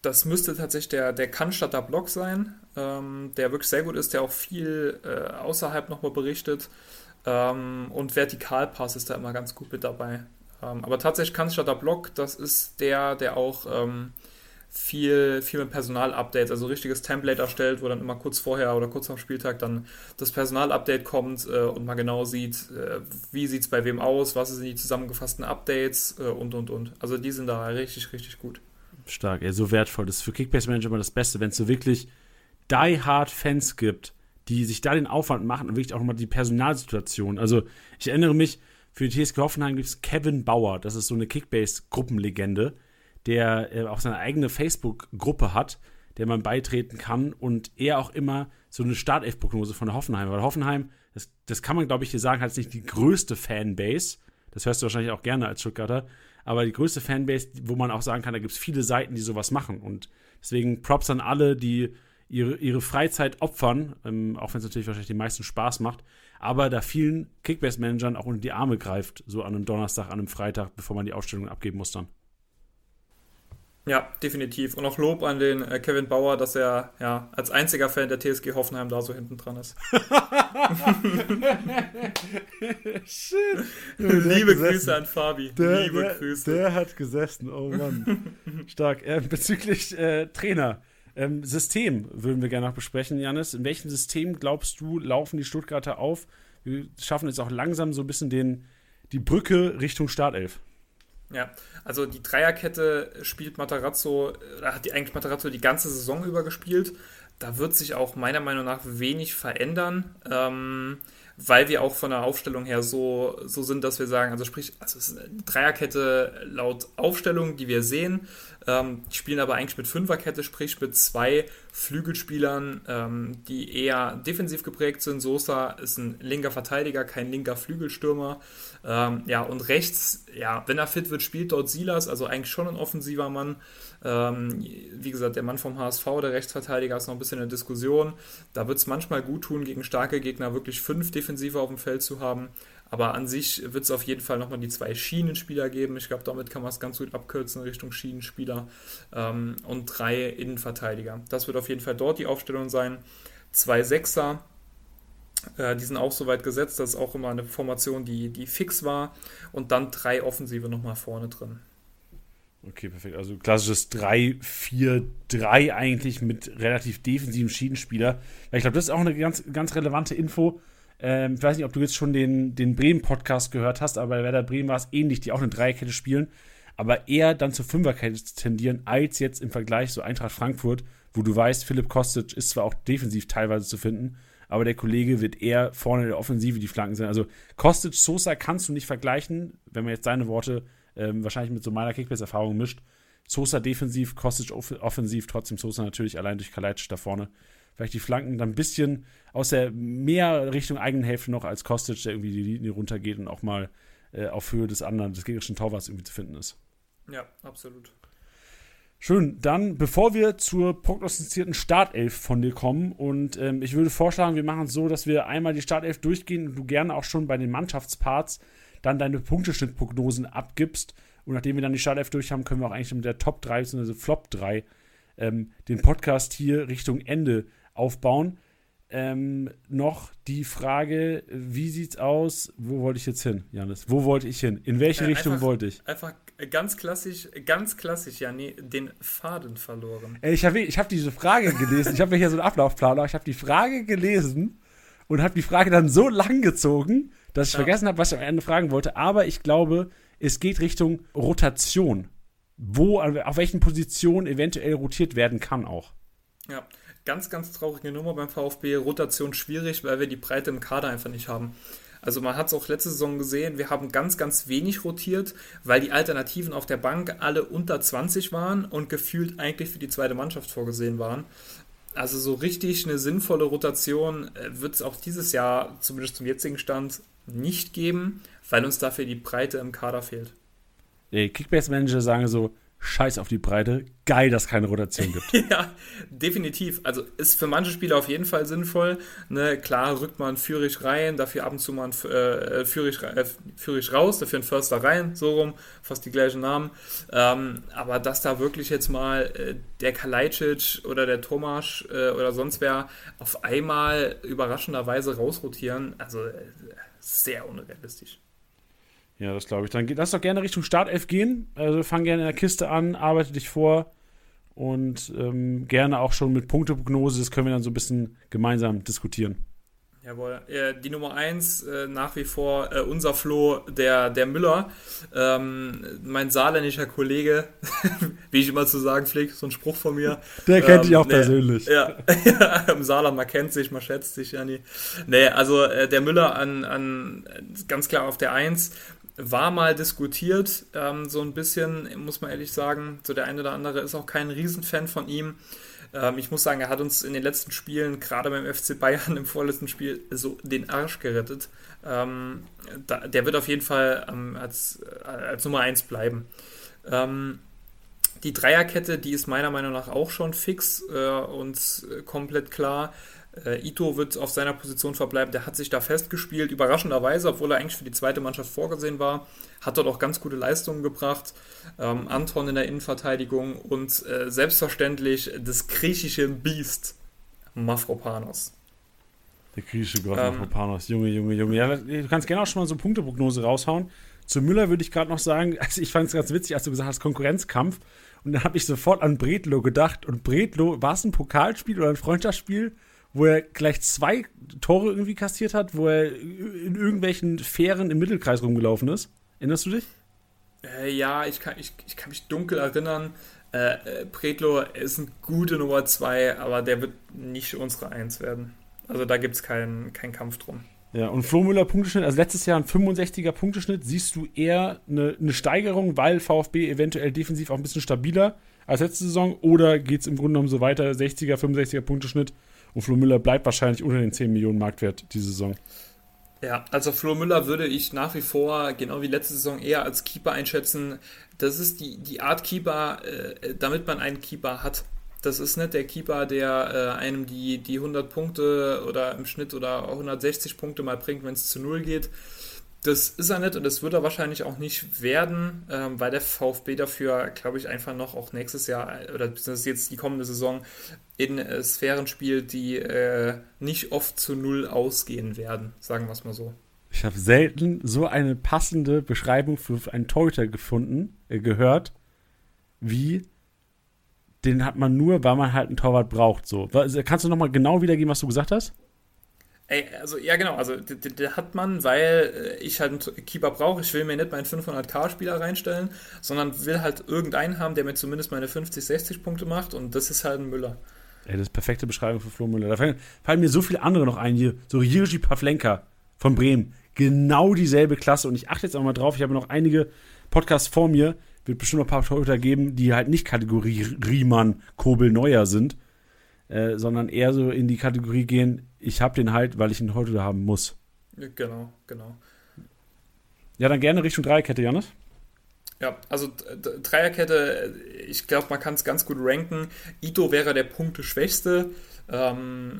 das müsste tatsächlich der, der Cannstatter Blog sein, ähm, der wirklich sehr gut ist, der auch viel äh, außerhalb nochmal berichtet. Ähm, und Vertikalpass ist da immer ganz gut mit dabei. Ähm, aber tatsächlich Cannstatter Blog, das ist der, der auch ähm, viel, viel mit Personalupdates, also richtiges Template erstellt, wo dann immer kurz vorher oder kurz am Spieltag dann das Personalupdate kommt äh, und man genau sieht, äh, wie sieht es bei wem aus, was sind die zusammengefassten Updates äh, und und und. Also die sind da richtig, richtig gut. Stark, ey, so wertvoll. Das ist für Kickbase Manager immer das Beste, wenn es so wirklich die Hard Fans gibt, die sich da den Aufwand machen und wirklich auch nochmal die Personalsituation. Also, ich erinnere mich, für die TSG Hoffenheim gibt es Kevin Bauer, das ist so eine Kickbase-Gruppenlegende, der äh, auch seine eigene Facebook-Gruppe hat, der man beitreten kann und er auch immer so eine Startelf-Prognose von der Hoffenheim. Weil Hoffenheim, das, das kann man glaube ich hier sagen, hat jetzt nicht die größte Fanbase. Das hörst du wahrscheinlich auch gerne als Stuttgarter aber die größte Fanbase, wo man auch sagen kann, da gibt es viele Seiten, die sowas machen. Und deswegen Props an alle, die ihre, ihre Freizeit opfern, ähm, auch wenn es natürlich wahrscheinlich den meisten Spaß macht, aber da vielen Kickbase-Managern auch unter die Arme greift, so an einem Donnerstag, an einem Freitag, bevor man die Ausstellung abgeben muss dann. Ja, definitiv. Und auch Lob an den äh, Kevin Bauer, dass er ja als einziger Fan der TSG Hoffenheim da so hinten dran ist. <laughs> Shit. <laughs> Liebe Grüße an Fabi. Der, Liebe der, Grüße. Der hat gesessen, oh Mann. <laughs> Stark. Äh, bezüglich äh, Trainer. Ähm, System würden wir gerne noch besprechen, Janis. In welchem System glaubst du, laufen die Stuttgarter auf? Wir schaffen jetzt auch langsam so ein bisschen den, die Brücke Richtung Startelf. Ja, also die Dreierkette spielt Matarazzo, da hat die eigentlich Matarazzo die ganze Saison über gespielt. Da wird sich auch meiner Meinung nach wenig verändern. Ähm, weil wir auch von der Aufstellung her so, so sind, dass wir sagen, also sprich, also es ist eine Dreierkette laut Aufstellung, die wir sehen, ähm, die spielen aber eigentlich mit Fünferkette, sprich mit zwei Flügelspielern, ähm, die eher defensiv geprägt sind. Sosa ist ein linker Verteidiger, kein linker Flügelstürmer. Ähm, ja, und rechts, ja, wenn er fit wird, spielt dort Silas, also eigentlich schon ein offensiver Mann. Ähm, wie gesagt, der Mann vom HSV, der Rechtsverteidiger, ist noch ein bisschen in der Diskussion. Da wird es manchmal gut tun, gegen starke Gegner wirklich fünf Defensive auf dem Feld zu haben. Aber an sich wird es auf jeden Fall nochmal die zwei Schienenspieler geben. Ich glaube, damit kann man es ganz gut abkürzen Richtung Schienenspieler. Ähm, und drei Innenverteidiger. Das wird auf jeden Fall dort die Aufstellung sein. Zwei Sechser, äh, die sind auch soweit gesetzt. Das ist auch immer eine Formation, die, die fix war. Und dann drei Offensive nochmal vorne drin. Okay, perfekt. Also klassisches 3-4-3 eigentlich mit relativ defensiven Schiedenspieler. Ich glaube, das ist auch eine ganz, ganz relevante Info. Ähm, ich weiß nicht, ob du jetzt schon den, den Bremen-Podcast gehört hast, aber bei Werder Bremen war es ähnlich, die auch eine Dreierkette spielen, aber eher dann zur Fünferkette tendieren, als jetzt im Vergleich zu Eintracht Frankfurt, wo du weißt, Philipp Kostic ist zwar auch defensiv teilweise zu finden, aber der Kollege wird eher vorne in der Offensive die Flanken sein. Also Kostic, Sosa kannst du nicht vergleichen, wenn man jetzt seine Worte ähm, wahrscheinlich mit so meiner Kickbase-Erfahrung mischt. Sosa defensiv, Kostic offensiv, trotzdem Sosa natürlich allein durch Kalajdzic da vorne. Vielleicht die Flanken dann ein bisschen aus der mehr Richtung eigenen Hälfte noch als Kostic, der irgendwie die Linie runtergeht und auch mal äh, auf Höhe des anderen, des gegnerischen Torwarts irgendwie zu finden ist. Ja, absolut. Schön, dann bevor wir zur prognostizierten Startelf von dir kommen und ähm, ich würde vorschlagen, wir machen es so, dass wir einmal die Startelf durchgehen und du gerne auch schon bei den Mannschaftsparts dann deine Punkteschnittprognosen abgibst. Und nachdem wir dann die Startelf durch haben, können wir auch eigentlich mit der Top 3 bzw. Flop 3 ähm, den Podcast hier Richtung Ende aufbauen. Ähm, noch die Frage, wie sieht's aus? Wo wollte ich jetzt hin, Janis? Wo wollte ich hin? In welche äh, Richtung einfach, wollte ich? Einfach ganz klassisch, ganz klassisch, ja, nee, den Faden verloren. Ich habe ich hab diese Frage gelesen. ich habe mir hier so einen Ablaufplaner. Ich habe die Frage gelesen und habe die Frage dann so lang gezogen, dass ich ja. vergessen habe, was ich am Ende fragen wollte. Aber ich glaube, es geht Richtung Rotation. Wo, auf welchen Positionen eventuell rotiert werden kann auch. Ja, ganz, ganz traurige Nummer beim VfB. Rotation schwierig, weil wir die Breite im Kader einfach nicht haben. Also man hat es auch letzte Saison gesehen, wir haben ganz, ganz wenig rotiert, weil die Alternativen auf der Bank alle unter 20 waren und gefühlt eigentlich für die zweite Mannschaft vorgesehen waren. Also so richtig eine sinnvolle Rotation äh, wird es auch dieses Jahr, zumindest zum jetzigen Stand, nicht geben, weil uns dafür die Breite im Kader fehlt. Die Kickbase-Manager sagen so, scheiß auf die Breite, geil, dass es keine Rotation gibt. <laughs> ja, definitiv. Also ist für manche Spieler auf jeden Fall sinnvoll. Ne, klar rückt man Führig rein, dafür ab und zu mal äh, Führig, äh, Führig raus, dafür ein Förster rein, so rum, fast die gleichen Namen. Ähm, aber dass da wirklich jetzt mal äh, der Kalajdzic oder der Tomasch äh, oder sonst wer auf einmal überraschenderweise rausrotieren, also äh, sehr unrealistisch. Ja, das glaube ich. Dann lass doch gerne Richtung Startelf gehen. Also fang gerne in der Kiste an, arbeite dich vor und ähm, gerne auch schon mit Punkteprognose. Das können wir dann so ein bisschen gemeinsam diskutieren. Jawohl. Die Nummer 1 äh, nach wie vor äh, unser Flo, der, der Müller. Ähm, mein saarländischer Kollege, <laughs> wie ich immer zu sagen pflege, so ein Spruch von mir. Der kennt ähm, dich auch nee, persönlich. Ja, <laughs> im Saarland, man kennt sich, man schätzt sich ja nie. Nee, also äh, der Müller an, an ganz klar auf der 1 war mal diskutiert, ähm, so ein bisschen, muss man ehrlich sagen. So der eine oder andere ist auch kein Riesenfan von ihm. Ähm, ich muss sagen, er hat uns in den letzten Spielen, gerade beim FC Bayern im vorletzten Spiel, so den Arsch gerettet. Ähm, da, der wird auf jeden Fall ähm, als, äh, als Nummer 1 bleiben. Ähm, die Dreierkette, die ist meiner Meinung nach auch schon fix äh, und äh, komplett klar. Äh, Ito wird auf seiner Position verbleiben. Der hat sich da festgespielt, überraschenderweise, obwohl er eigentlich für die zweite Mannschaft vorgesehen war. Hat dort auch ganz gute Leistungen gebracht. Ähm, Anton in der Innenverteidigung und äh, selbstverständlich das griechische Biest Mafropanos. Der griechische Gott ähm, Panos. Junge, Junge, Junge. Ja, du kannst gerne auch schon mal so eine Punkteprognose raushauen. Zu Müller würde ich gerade noch sagen, also <laughs> ich fand es ganz witzig, als du gesagt hast, Konkurrenzkampf. Und dann habe ich sofort an Bredlo gedacht. Und Bredlo, war es ein Pokalspiel oder ein Freundschaftsspiel, wo er gleich zwei Tore irgendwie kassiert hat, wo er in irgendwelchen Fähren im Mittelkreis rumgelaufen ist? Erinnerst du dich? Äh, ja, ich kann, ich, ich kann mich dunkel erinnern. Äh, äh, Predlo ist eine gute Nummer 2, aber der wird nicht unsere 1 werden. Also da gibt es keinen kein Kampf drum. Ja, und Flo Müller Punkteschnitt, also letztes Jahr ein 65er Punkteschnitt, siehst du eher eine, eine Steigerung, weil VfB eventuell defensiv auch ein bisschen stabiler als letzte Saison oder geht es im Grunde genommen so weiter, 60er, 65er Punkteschnitt und Flo Müller bleibt wahrscheinlich unter den 10 Millionen Marktwert diese Saison? Ja, also Flo Müller würde ich nach wie vor, genau wie letzte Saison, eher als Keeper einschätzen. Das ist die, die Art Keeper, äh, damit man einen Keeper hat. Das ist nicht der Keeper, der äh, einem die, die 100 Punkte oder im Schnitt oder 160 Punkte mal bringt, wenn es zu Null geht. Das ist er nicht und das wird er wahrscheinlich auch nicht werden, ähm, weil der VfB dafür, glaube ich, einfach noch auch nächstes Jahr oder beziehungsweise jetzt die kommende Saison in äh, Sphären spielt, die äh, nicht oft zu Null ausgehen werden, sagen wir es mal so. Ich habe selten so eine passende Beschreibung für einen Torhüter gefunden, äh, gehört, wie den hat man nur, weil man halt einen Torwart braucht. So. Kannst du nochmal genau wiedergeben, was du gesagt hast? Ey, also ja genau, also der hat man, weil äh, ich halt einen Keeper brauche. Ich will mir nicht meinen 500k-Spieler reinstellen, sondern will halt irgendeinen haben, der mir zumindest meine 50, 60 Punkte macht und das ist halt ein Müller. Ey, das ist perfekte Beschreibung für Flo Müller. Da fallen, fallen mir so viele andere noch ein hier. So Jiří Pavlenka von Bremen. Genau dieselbe Klasse. Und ich achte jetzt auch mal drauf, ich habe noch einige Podcasts vor mir. Wird bestimmt noch ein paar Torhüter geben, die halt nicht Kategorie Riemann, Kobel, Neuer sind. Äh, sondern eher so in die Kategorie gehen, ich habe den halt, weil ich ihn heute haben muss. Genau, genau. Ja, dann gerne Richtung Dreierkette, Janis. Ja, also Dreierkette, ich glaube, man kann es ganz gut ranken. Ito wäre der Punkteschwächste. Ähm,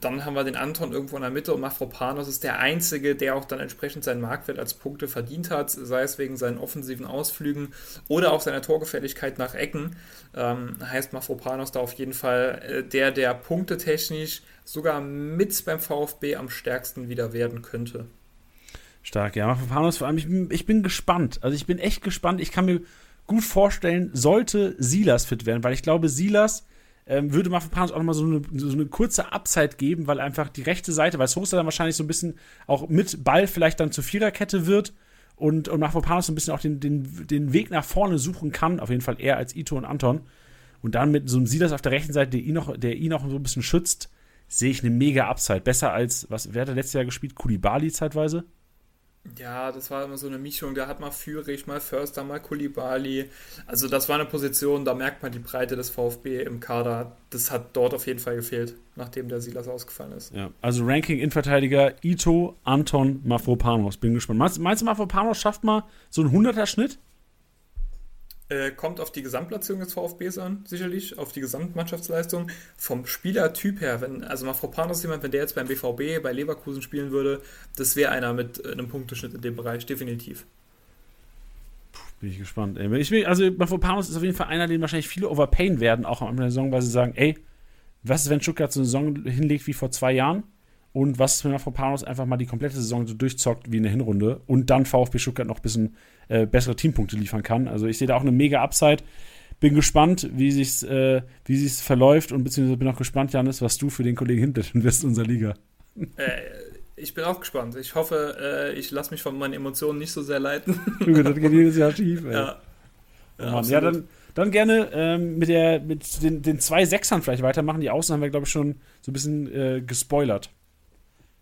dann haben wir den Anton irgendwo in der Mitte und Mafropanos ist der Einzige, der auch dann entsprechend seinen Marktwert als Punkte verdient hat, sei es wegen seinen offensiven Ausflügen oder auch seiner Torgefälligkeit nach Ecken. Ähm, heißt Mafropanos da auf jeden Fall äh, der, der punktetechnisch sogar mit beim VfB am stärksten wieder werden könnte. Stark, ja. Mafropanos vor allem, ich bin, ich bin gespannt. Also ich bin echt gespannt. Ich kann mir gut vorstellen, sollte Silas fit werden, weil ich glaube, Silas ähm, würde Mafropanos auch nochmal so eine, so eine kurze Upside geben, weil einfach die rechte Seite, weil Sosa dann wahrscheinlich so ein bisschen auch mit Ball vielleicht dann zur Viererkette wird und, und Mafropanos so ein bisschen auch den, den, den Weg nach vorne suchen kann, auf jeden Fall eher als Ito und Anton. Und dann mit so einem Silas auf der rechten Seite, der ihn noch, der ihn noch so ein bisschen schützt, sehe ich eine mega Upside. Besser als, was, wer hat er letztes Jahr gespielt? Kulibali zeitweise? Ja, das war immer so eine Mischung. Da hat mal Führig, mal Förster, mal Kulibali. Also das war eine Position, da merkt man die Breite des VfB im Kader. Das hat dort auf jeden Fall gefehlt, nachdem der Silas ausgefallen ist. Ja, also Ranking Innenverteidiger Ito, Anton, Mafropanos. Bin gespannt. Meinst, meinst du, Mafropanos schafft mal so einen 100er-Schnitt? Äh, kommt auf die Gesamtplatzierung des VfBs an, sicherlich, auf die Gesamtmannschaftsleistung. Vom Spielertyp her, wenn, also Mafropanos jemand, wenn der jetzt beim BVB, bei Leverkusen spielen würde, das wäre einer mit äh, einem Punkteschnitt in dem Bereich, definitiv. Bin ich gespannt. Ey. Ich will, also Mafropanos ist auf jeden Fall einer, den wahrscheinlich viele overpayen werden, auch am Ende der Saison, weil sie sagen, ey, was ist, wenn Stuttgart so eine Saison hinlegt wie vor zwei Jahren? Und was wenn Mafropanos einfach mal die komplette Saison so durchzockt wie in der Hinrunde und dann VfB Stuttgart noch ein bisschen äh, bessere Teampunkte liefern kann. Also ich sehe da auch eine mega Upside. Bin gespannt, wie sich's, äh, wie sich's verläuft und beziehungsweise bin auch gespannt, Janis, was du für den Kollegen hinterten wirst in unserer Liga. Äh, ich bin auch gespannt. Ich hoffe, äh, ich lasse mich von meinen Emotionen nicht so sehr leiten. <laughs> das geht jedes Jahr schief, ey. Ja, oh ja, ja dann, dann gerne ähm, mit, der, mit den, den zwei Sechsern vielleicht weitermachen. Die Außen haben wir, glaube ich, schon so ein bisschen äh, gespoilert.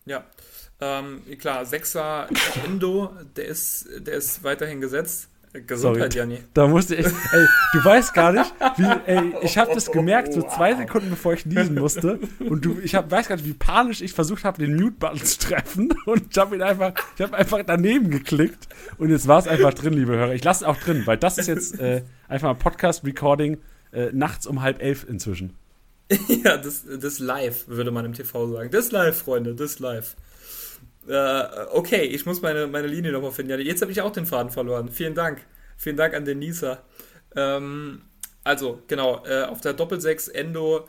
Ja, ähm, klar, Sechser Endo, der ist, der ist weiterhin gesetzt. Gesundheit, Sorry. Janni. Da musste ich, ey, du weißt gar nicht, wie, ey, ich habe das gemerkt, so zwei Sekunden bevor ich niesen musste. Und du, ich hab, weiß gar nicht, wie panisch ich versucht habe, den Mute-Button zu treffen. <laughs> Und ich habe ihn einfach, ich habe einfach daneben geklickt. Und jetzt war es einfach drin, liebe Hörer. Ich lasse es auch drin, weil das ist jetzt äh, einfach mal Podcast-Recording äh, nachts um halb elf inzwischen. <laughs> ja, das, das live, würde man im TV sagen. Das live, Freunde, das live. Äh, okay, ich muss meine, meine Linie nochmal finden. Jetzt habe ich auch den Faden verloren. Vielen Dank. Vielen Dank an den Nisa. Ähm, also, genau, äh, auf der Doppelsechs Endo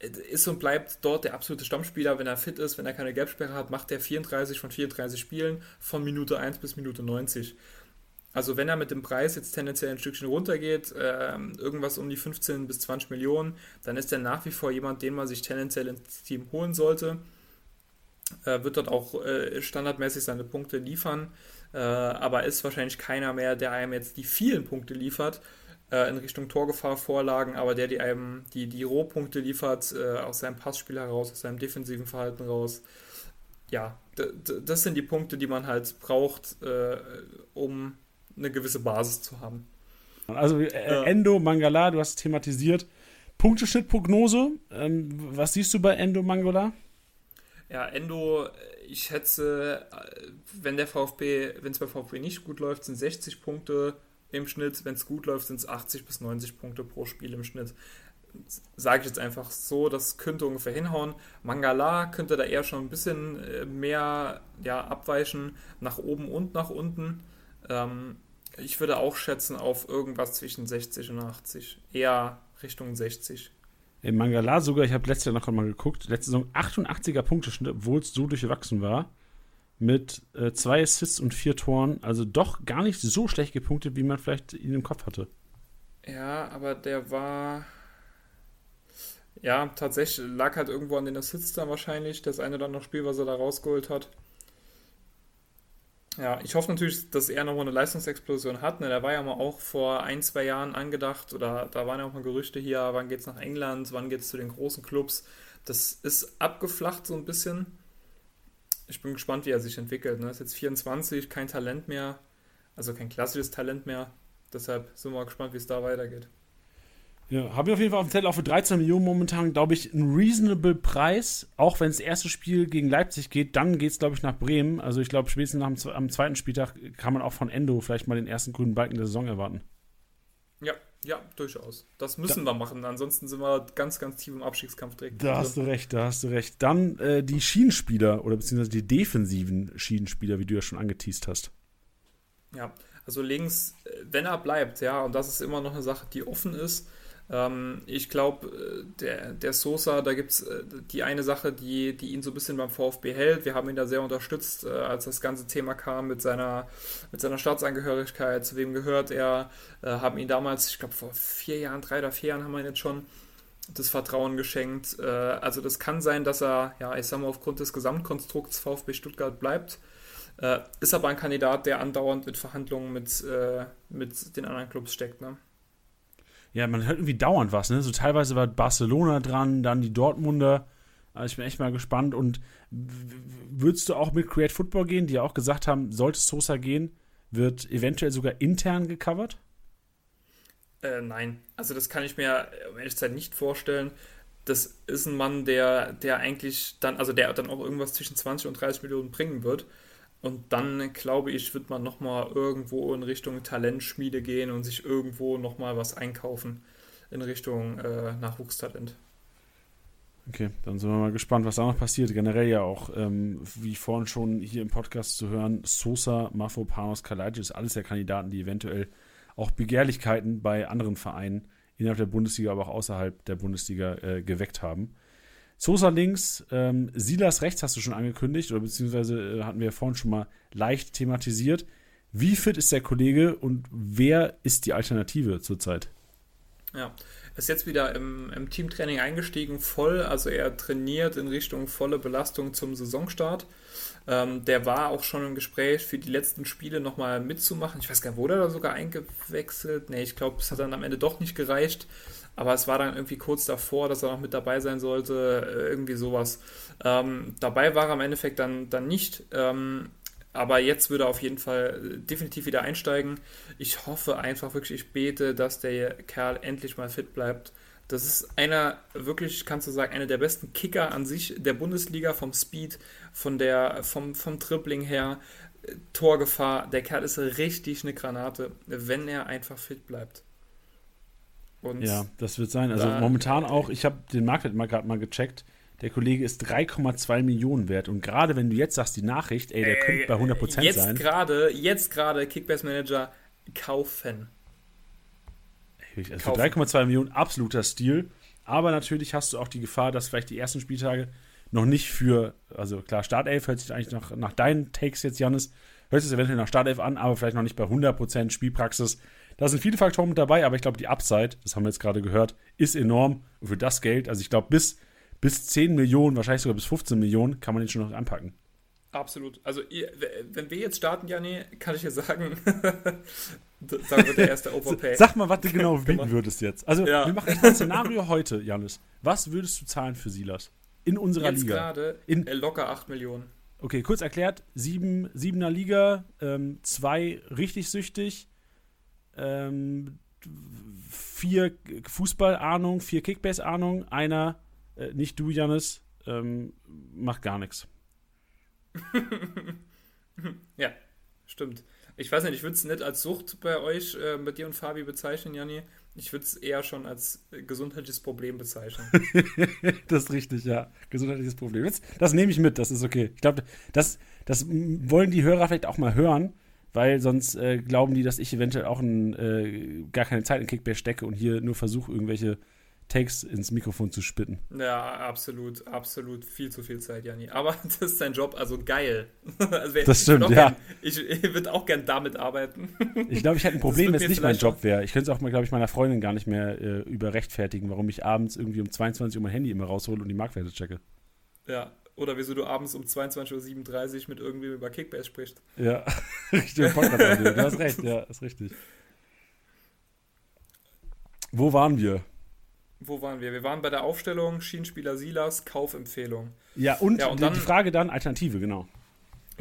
ist und bleibt dort der absolute Stammspieler, wenn er fit ist, wenn er keine Gelbsperre hat, macht er 34 von 34 Spielen von Minute 1 bis Minute 90. Also wenn er mit dem Preis jetzt tendenziell ein Stückchen runtergeht, äh, irgendwas um die 15 bis 20 Millionen, dann ist er nach wie vor jemand, den man sich tendenziell ins Team holen sollte. Äh, wird dort auch äh, standardmäßig seine Punkte liefern, äh, aber ist wahrscheinlich keiner mehr, der einem jetzt die vielen Punkte liefert, äh, in Richtung Torgefahr Vorlagen, aber der die einem die, die Rohpunkte liefert, äh, aus seinem Passspiel heraus, aus seinem defensiven Verhalten raus. Ja, das sind die Punkte, die man halt braucht, um eine gewisse Basis zu haben. Also äh, Endo, Mangala, du hast es thematisiert. Punkteschnittprognose, ähm, was siehst du bei Endo Mangala? Ja, Endo, ich schätze, wenn der VfB, wenn es bei VfB nicht gut läuft, sind 60 Punkte im Schnitt. Wenn es gut läuft, sind es 80 bis 90 Punkte pro Spiel im Schnitt. Sage ich jetzt einfach so, das könnte ungefähr hinhauen. Mangala könnte da eher schon ein bisschen äh, mehr ja, abweichen, nach oben und nach unten. Ähm, ich würde auch schätzen auf irgendwas zwischen 60 und 80. Eher Richtung 60. Im Mangala sogar, ich habe letztes Jahr noch einmal geguckt, letzte Saison 88er Punkteschnitt, obwohl es so durchwachsen war mit äh, zwei Assists und vier Toren. Also doch gar nicht so schlecht gepunktet, wie man vielleicht ihn im Kopf hatte. Ja, aber der war. Ja, tatsächlich lag halt irgendwo an den Assists dann wahrscheinlich. Das eine oder andere Spiel, was er da rausgeholt hat. Ja, ich hoffe natürlich, dass er nochmal eine Leistungsexplosion hat. Ne? Der war ja mal auch vor ein, zwei Jahren angedacht, oder da waren ja auch mal Gerüchte hier, wann geht's nach England, wann geht's zu den großen Clubs. Das ist abgeflacht so ein bisschen ich bin gespannt, wie er sich entwickelt. Ne? Ist jetzt 24, kein Talent mehr, also kein klassisches Talent mehr. Deshalb sind wir mal gespannt, wie es da weitergeht. Ja, haben wir auf jeden Fall auf dem Zettel auch für 13 Millionen momentan, glaube ich, ein reasonable Preis. Auch wenn das erste Spiel gegen Leipzig geht, dann geht es, glaube ich, nach Bremen. Also ich glaube, spätestens nach dem, am zweiten Spieltag kann man auch von Endo vielleicht mal den ersten grünen Balken der Saison erwarten. Ja, ja, durchaus. Das müssen da, wir machen. Ansonsten sind wir ganz, ganz tief im Abstiegskampf direkt. Da hast du recht, da hast du recht. Dann äh, die Schienenspieler oder beziehungsweise die defensiven Schienenspieler, wie du ja schon angeteased hast. Ja, also links, äh, wenn er bleibt, ja, und das ist immer noch eine Sache, die offen ist, ähm, ich glaube, äh, der, der Sosa, da gibt es äh, die eine Sache, die, die ihn so ein bisschen beim VfB hält. Wir haben ihn da sehr unterstützt, äh, als das ganze Thema kam mit seiner, mit seiner Staatsangehörigkeit, zu wem gehört er, äh, haben ihn damals, ich glaube vor vier Jahren, drei oder vier Jahren haben wir ihn jetzt schon das Vertrauen geschenkt. Äh, also das kann sein, dass er, ja, ich sag mal, aufgrund des Gesamtkonstrukts VfB Stuttgart bleibt. Äh, ist aber ein Kandidat, der andauernd in Verhandlungen mit, mit den anderen Clubs steckt. Ne? Ja, man hört irgendwie dauernd was, ne? So teilweise war Barcelona dran, dann die Dortmunder. Also ich bin echt mal gespannt. Und würdest du auch mit Create Football gehen, die ja auch gesagt haben, sollte Sosa gehen, wird eventuell sogar intern gecovert? Äh, nein, also das kann ich mir um ehrlich gesagt nicht vorstellen. Das ist ein Mann, der, der eigentlich dann, also der dann auch irgendwas zwischen 20 und 30 Millionen bringen wird. Und dann, glaube ich, wird man nochmal irgendwo in Richtung Talentschmiede gehen und sich irgendwo nochmal was einkaufen in Richtung äh, Nachwuchstalent. Okay, dann sind wir mal gespannt, was da noch passiert. Generell ja auch, ähm, wie vorhin schon hier im Podcast zu hören, Sosa, Mafropanos, Kalajdzic, alles ja Kandidaten, die eventuell auch Begehrlichkeiten bei anderen Vereinen innerhalb der Bundesliga, aber auch außerhalb der Bundesliga äh, geweckt haben. Sosa links, ähm, Silas rechts hast du schon angekündigt, oder beziehungsweise äh, hatten wir vorhin schon mal leicht thematisiert. Wie fit ist der Kollege und wer ist die Alternative zurzeit? Ja, ist jetzt wieder im, im, Teamtraining eingestiegen, voll. Also er trainiert in Richtung volle Belastung zum Saisonstart. Ähm, der war auch schon im Gespräch für die letzten Spiele nochmal mitzumachen. Ich weiß gar nicht, wurde er da sogar eingewechselt? Nee, ich glaube, es hat dann am Ende doch nicht gereicht aber es war dann irgendwie kurz davor, dass er noch mit dabei sein sollte, äh, irgendwie sowas. Ähm, dabei war er im Endeffekt dann, dann nicht, ähm, aber jetzt würde er auf jeden Fall äh, definitiv wieder einsteigen. Ich hoffe einfach wirklich, ich bete, dass der Kerl endlich mal fit bleibt. Das ist einer, wirklich, kannst du sagen, einer der besten Kicker an sich der Bundesliga vom Speed, von der, vom, vom Tripling her, äh, Torgefahr. Der Kerl ist richtig eine Granate, wenn er einfach fit bleibt. Und ja, das wird sein. Also momentan auch, ich habe den Marktwert mal gerade mal gecheckt. Der Kollege ist 3,2 Millionen wert. Und gerade wenn du jetzt sagst, die Nachricht, ey, der äh, könnte bei 100% jetzt sein. Grade, jetzt gerade, Kickbase Manager kaufen. Also 3,2 Millionen, absoluter Stil. Aber natürlich hast du auch die Gefahr, dass vielleicht die ersten Spieltage noch nicht für, also klar, Startelf hört sich eigentlich nach, nach deinen Takes jetzt, Janis, hört sich eventuell nach Startelf an, aber vielleicht noch nicht bei 100% Spielpraxis. Da sind viele Faktoren mit dabei, aber ich glaube, die Upside, das haben wir jetzt gerade gehört, ist enorm. Und für das Geld, also ich glaube, bis, bis 10 Millionen, wahrscheinlich sogar bis 15 Millionen, kann man den schon noch anpacken. Absolut. Also, ihr, wenn wir jetzt starten, Janni, kann ich dir sagen, <laughs> dann wird der erste Overpay. Sag mal, was du <laughs> genau bieten würdest jetzt. Also, ja. wir machen ein Szenario heute, Janis. Was würdest du zahlen für Silas? In unserer jetzt Liga? gerade in locker 8 Millionen. Okay, kurz erklärt: sieben, siebener Liga, ähm, zwei richtig süchtig, ähm, vier Fußball-Ahnung, vier Kickbase-Ahnung, einer, äh, nicht du, Janis, ähm, macht gar nichts. <laughs> ja, stimmt. Ich weiß nicht, ich würde es nicht als Sucht bei euch, äh, bei dir und Fabi bezeichnen, Janni. Ich würde es eher schon als gesundheitliches Problem bezeichnen. <laughs> das ist richtig, ja. Gesundheitliches Problem. Jetzt, das nehme ich mit, das ist okay. Ich glaube, das, das wollen die Hörer vielleicht auch mal hören, weil sonst äh, glauben die, dass ich eventuell auch ein, äh, gar keine Zeit in Kickbase stecke und hier nur versuche, irgendwelche Takes ins Mikrofon zu spitten. Ja, absolut, absolut. Viel zu viel Zeit, Janni. Aber <laughs> das ist sein Job, also geil. <laughs> also wär, das stimmt, ich ja. Gern, ich, <laughs> ich würde auch gern damit arbeiten. ich glaube, ich hätte ein Problem, wenn es nicht mein Job wäre. Ich könnte es auch, glaube ich, meiner Freundin gar nicht mehr äh, überrechtfertigen, warum ich abends irgendwie um 22 Uhr mein Handy immer raushole und die Marktwerte checke. Ja, oder wieso du abends um 22.37 Uhr mit irgendwem über Kickbase sprichst. Ja, <laughs> richtig. du hast recht, ja, ist richtig. Wo waren wir? wo waren wir? Wir waren bei der Aufstellung Schienenspieler Silas, Kaufempfehlung. Ja, und, ja, und dann, die Frage dann Alternative, genau.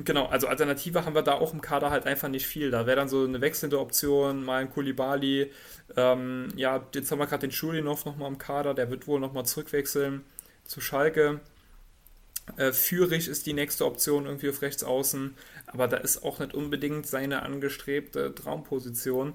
Genau, also Alternative haben wir da auch im Kader halt einfach nicht viel. Da wäre dann so eine wechselnde Option, mal ein Kulibali. Ähm, ja, jetzt haben wir gerade den Schulinov nochmal im Kader, der wird wohl nochmal zurückwechseln zu Schalke. Äh, Führig ist die nächste Option irgendwie auf rechts außen, aber da ist auch nicht unbedingt seine angestrebte Traumposition.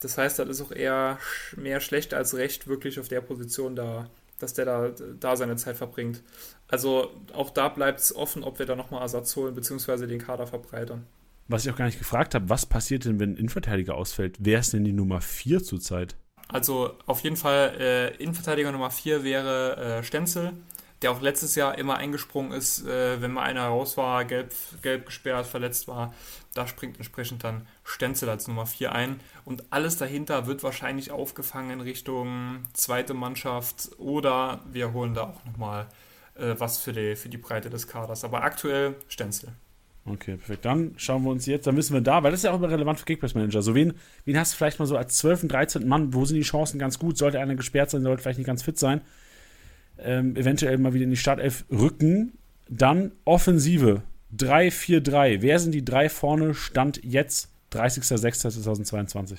Das heißt, das ist auch eher mehr schlecht als recht wirklich auf der Position da, dass der da, da seine Zeit verbringt. Also auch da bleibt es offen, ob wir da nochmal Ersatz holen, beziehungsweise den Kader verbreitern. Was ich auch gar nicht gefragt habe, was passiert denn, wenn ein Innenverteidiger ausfällt? Wer ist denn die Nummer 4 zurzeit? Also auf jeden Fall äh, Innenverteidiger Nummer 4 wäre äh, Stenzel der auch letztes Jahr immer eingesprungen ist, äh, wenn mal einer raus war, gelb, gelb gesperrt, verletzt war. Da springt entsprechend dann Stenzel als Nummer 4 ein. Und alles dahinter wird wahrscheinlich aufgefangen in Richtung zweite Mannschaft oder wir holen da auch nochmal äh, was für die, für die Breite des Kaders. Aber aktuell Stenzel. Okay, perfekt. Dann schauen wir uns jetzt, dann müssen wir da, weil das ist ja auch immer relevant für Kickpress Manager. So, wen, wen hast du vielleicht mal so als 12. und 13. Mann? Wo sind die Chancen ganz gut? Sollte einer gesperrt sein, sollte vielleicht nicht ganz fit sein ähm, eventuell mal wieder in die Startelf rücken. Dann Offensive 3-4-3. Wer sind die drei vorne? Stand jetzt 30.06.2022.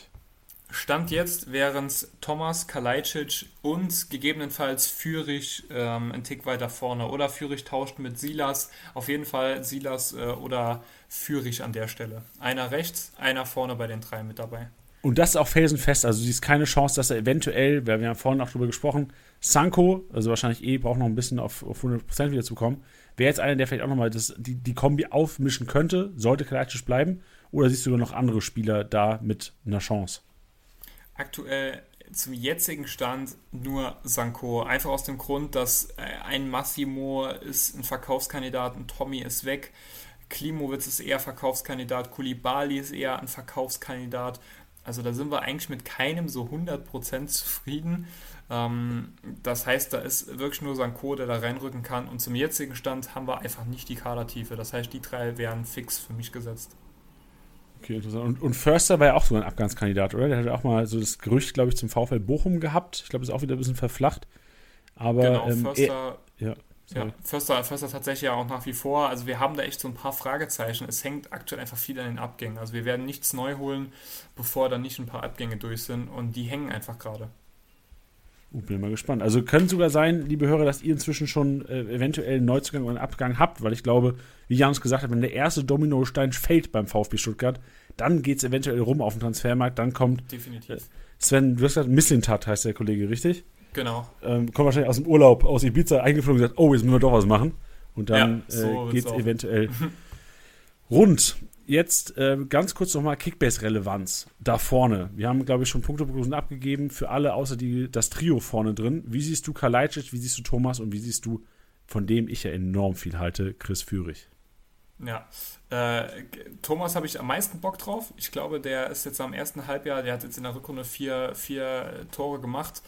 Stand jetzt wären es Thomas, Kalajdzic und gegebenenfalls Fürich ähm, einen Tick weiter vorne. Oder Fürich tauscht mit Silas. Auf jeden Fall Silas äh, oder Fürich an der Stelle. Einer rechts, einer vorne bei den drei mit dabei. Und das ist auch felsenfest. Also, du siehst keine Chance, dass er eventuell, weil wir haben vorhin auch drüber gesprochen, Sanko, also wahrscheinlich eh, braucht noch ein bisschen auf, auf 100% wieder zu kommen. Wäre jetzt einer, der vielleicht auch nochmal die, die Kombi aufmischen könnte, sollte Kalajdzic bleiben? Oder siehst du noch andere Spieler da mit einer Chance? Aktuell zum jetzigen Stand nur Sanko. Einfach aus dem Grund, dass äh, ein Massimo ist ein Verkaufskandidat, ein Tommy ist weg. Klimowitz ist eher Verkaufskandidat, Kulibali ist eher ein Verkaufskandidat. Also da sind wir eigentlich mit keinem so 100% zufrieden. Ähm, das heißt, da ist wirklich nur Sanko, der da reinrücken kann. Und zum jetzigen Stand haben wir einfach nicht die Kadertiefe. Das heißt, die drei wären fix für mich gesetzt. Okay, interessant. Und, und Förster war ja auch so ein Abgangskandidat, oder? Der hatte auch mal so das Gerücht, glaube ich, zum VfL Bochum gehabt. Ich glaube, ist auch wieder ein bisschen verflacht. Aber, genau, ähm, Förster, er, ja, ja, Förster, Förster tatsächlich ja auch nach wie vor. Also wir haben da echt so ein paar Fragezeichen. Es hängt aktuell einfach viel an den Abgängen. Also wir werden nichts neu holen, bevor da nicht ein paar Abgänge durch sind. Und die hängen einfach gerade. Uh, bin mal gespannt. Also könnte sogar sein, liebe Hörer, dass ihr inzwischen schon äh, eventuell einen Neuzugang oder einen Abgang habt, weil ich glaube, wie Janus gesagt hat, wenn der erste Dominostein fällt beim VfB Stuttgart, dann geht es eventuell rum auf den Transfermarkt. Dann kommt Definitiv. Äh, Sven, du hast gesagt, Misslintat heißt der Kollege, richtig? Genau. Ähm, kommt wahrscheinlich aus dem Urlaub, aus Ibiza eingeflogen und sagt, oh, jetzt müssen wir doch was machen. Und dann ja, so äh, geht es eventuell <laughs> rund. jetzt äh, ganz kurz nochmal Kickbase-Relevanz da vorne. Wir haben, glaube ich, schon Punkteprognosen abgegeben für alle, außer die, das Trio vorne drin. Wie siehst du Kalajdzic, wie siehst du Thomas und wie siehst du, von dem ich ja enorm viel halte, Chris Führig? Ja, äh, Thomas habe ich am meisten Bock drauf. Ich glaube, der ist jetzt am ersten Halbjahr, der hat jetzt in der Rückrunde vier, vier Tore gemacht.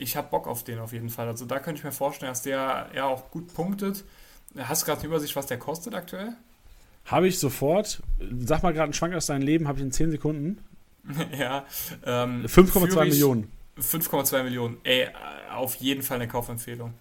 Ich habe Bock auf den auf jeden Fall. Also da könnte ich mir vorstellen, dass der ja auch gut punktet. Hast du gerade eine Übersicht, was der kostet aktuell? Habe ich sofort. Sag mal gerade einen Schwank aus deinem Leben, habe ich in 10 Sekunden. <laughs> ja. Ähm, 5,2 Millionen. 5,2 Millionen. Ey, auf jeden Fall eine Kaufempfehlung.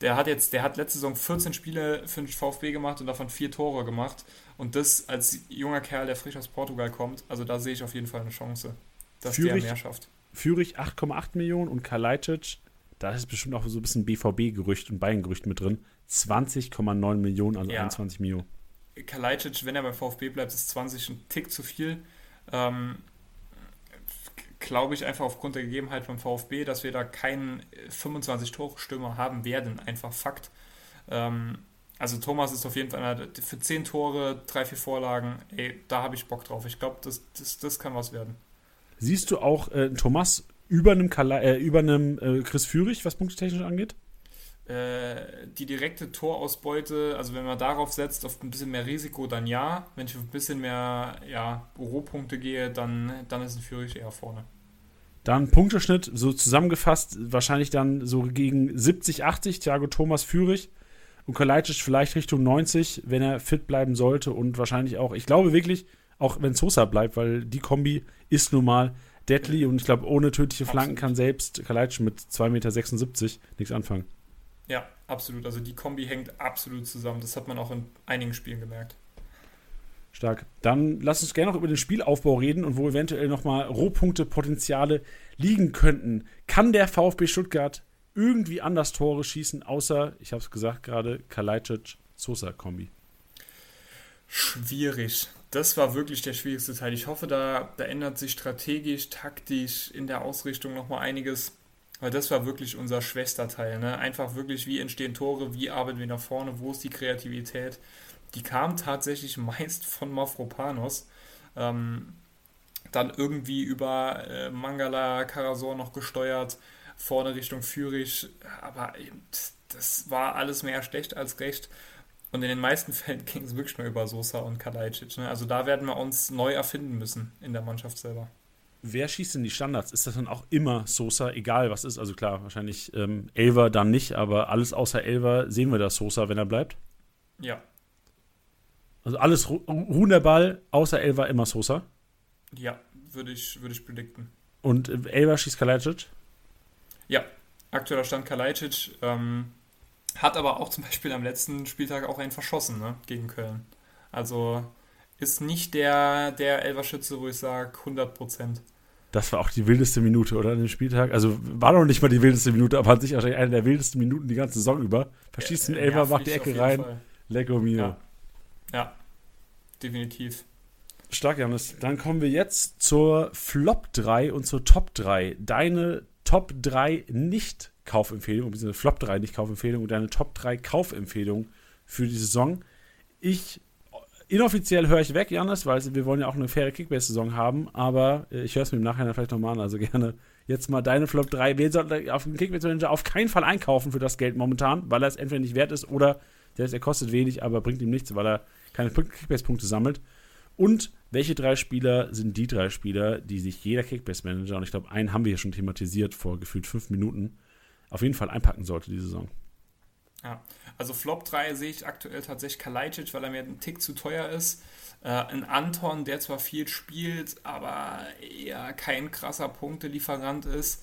Der hat jetzt, der hat letzte Saison 14 Spiele für den VfB gemacht und davon vier Tore gemacht. Und das als junger Kerl, der frisch aus Portugal kommt, also da sehe ich auf jeden Fall eine Chance, dass Führig, der mehr schafft. Führig 8,8 Millionen und Kalajdzic, da ist bestimmt auch so ein bisschen BVB-Gerücht und Bayern-Gerücht mit drin, 20,9 Millionen, also ja. 21 Millionen. Kalajdzic, wenn er beim VfB bleibt, ist 20 ein Tick zu viel. Ähm, glaube ich einfach aufgrund der Gegebenheit beim VfB, dass wir da keinen 25-Tore-Stürmer äh, haben werden. Einfach Fakt. Ähm, also Thomas ist auf jeden Fall einer für 10 Tore, 3, 4 Vorlagen. Ey, da habe ich Bock drauf. Ich glaube, das, das, das kann was werden. Siehst du auch äh, Thomas über einem, Kala äh, über einem äh, Chris Führig, was punktetechnisch angeht? Äh, die direkte Torausbeute, also wenn man darauf setzt, auf ein bisschen mehr Risiko, dann ja. Wenn ich auf ein bisschen mehr ja, Rohpunkte gehe, dann, dann ist ein Führig eher vorne. Dann Punkteschnitt, so zusammengefasst, wahrscheinlich dann so gegen 70, 80, Thiago Thomas Führig und Kalajdzic vielleicht Richtung 90, wenn er fit bleiben sollte und wahrscheinlich auch, ich glaube wirklich, auch wenn Sosa bleibt, weil die Kombi ist nun mal deadly und ich glaube, ohne tödliche Flanken kann selbst Kalajdzic mit 2,76 Meter nichts anfangen. Ja, absolut. Also die Kombi hängt absolut zusammen. Das hat man auch in einigen Spielen gemerkt. Stark. Dann lass uns gerne noch über den Spielaufbau reden und wo eventuell nochmal Rohpunkte-Potenziale liegen könnten. Kann der VfB Stuttgart irgendwie anders Tore schießen, außer, ich habe es gesagt gerade, Kalajdzic-Sosa-Kombi? Schwierig. Das war wirklich der schwierigste Teil. Ich hoffe, da, da ändert sich strategisch, taktisch in der Ausrichtung nochmal einiges. Weil das war wirklich unser schwester Teil. Ne? Einfach wirklich, wie entstehen Tore, wie arbeiten wir nach vorne, wo ist die Kreativität die kam tatsächlich meist von Mafropanos. Ähm, dann irgendwie über äh, Mangala Karasor noch gesteuert, vorne Richtung Fürich. Aber das war alles mehr schlecht als recht. Und in den meisten <laughs> Fällen ging es wirklich nur über Sosa und Kalajdzic. Ne? Also da werden wir uns neu erfinden müssen in der Mannschaft selber. Wer schießt denn die Standards? Ist das dann auch immer Sosa, egal was ist? Also klar, wahrscheinlich ähm, Elver dann nicht, aber alles außer Elver sehen wir da Sosa, wenn er bleibt? Ja, also alles ruhen der Ball, außer Elva immer Sosa. Ja, würde ich, würde ich predikten. Und Elva schießt Kalajdzic? Ja, aktueller Stand Kalajdzic. Ähm, hat aber auch zum Beispiel am letzten Spieltag auch einen verschossen ne, gegen Köln. Also ist nicht der, der Elverschütze, wo ich sage 100 Prozent. Das war auch die wildeste Minute, oder? An dem Spieltag. Also war noch nicht mal die wildeste Minute, aber an sich wahrscheinlich eine der wildesten Minuten die ganze Saison über. Verschießt den Elfer, macht die Ecke rein. Lego Mio. Ja. Ja, definitiv. Stark, Janis. Dann kommen wir jetzt zur Flop 3 und zur Top 3. Deine Top 3 Nicht-Kaufempfehlung, beziehungsweise Flop 3 Nicht-Kaufempfehlung und deine Top 3 Kaufempfehlung für die Saison. Ich, inoffiziell höre ich weg, Janis, weil wir wollen ja auch eine faire Kickbase-Saison haben, aber äh, ich höre es mir im Nachhinein vielleicht nochmal an, also <laughs> gerne jetzt mal deine Flop 3. Wer sollte auf dem Kickbase-Manager auf keinen Fall einkaufen für das Geld momentan, weil er es entweder nicht wert ist oder der er kostet wenig, aber bringt ihm nichts, weil er keine Kickbase-Punkte sammelt. Und welche drei Spieler sind die drei Spieler, die sich jeder Kickbase-Manager, und ich glaube, einen haben wir ja schon thematisiert vor gefühlt fünf Minuten, auf jeden Fall einpacken sollte die Saison? Ja, also Flop 3 sehe ich aktuell tatsächlich Kalajdzic, weil er mir einen Tick zu teuer ist. Äh, ein Anton, der zwar viel spielt, aber eher kein krasser Punktelieferant ist.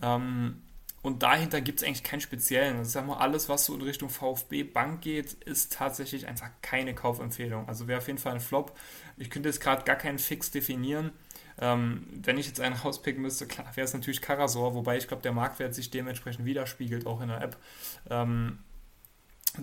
Ähm, und dahinter gibt es eigentlich keinen speziellen. Also sag mal, alles, was so in Richtung VfB Bank geht, ist tatsächlich einfach keine Kaufempfehlung. Also wäre auf jeden Fall ein Flop. Ich könnte jetzt gerade gar keinen Fix definieren. Ähm, wenn ich jetzt einen rauspicken müsste, klar, wäre es natürlich Karasor, wobei ich glaube, der Marktwert sich dementsprechend widerspiegelt, auch in der App. Ähm,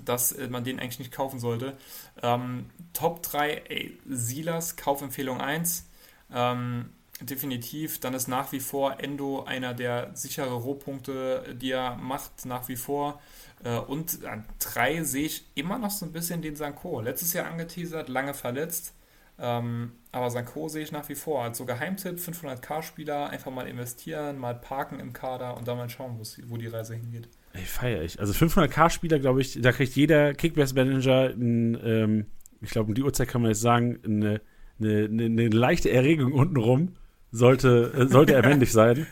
dass man den eigentlich nicht kaufen sollte. Ähm, Top 3, ey, Silas, Kaufempfehlung 1. Ähm, definitiv. Dann ist nach wie vor Endo einer der sichere Rohpunkte, die er macht, nach wie vor. Äh, und an drei sehe ich immer noch so ein bisschen den Sanko. Letztes Jahr angeteasert, lange verletzt. Ähm, aber Sanko sehe ich nach wie vor. Also Geheimtipp, 500k-Spieler, einfach mal investieren, mal parken im Kader und dann mal schauen, wo die Reise hingeht. Ey, feier ich. Also 500k-Spieler, glaube ich, da kriegt jeder Kickbase-Manager, ähm, ich glaube, um die Uhrzeit kann man jetzt sagen, eine, eine, eine, eine leichte Erregung untenrum sollte, äh, sollte <laughs> erwendig sein.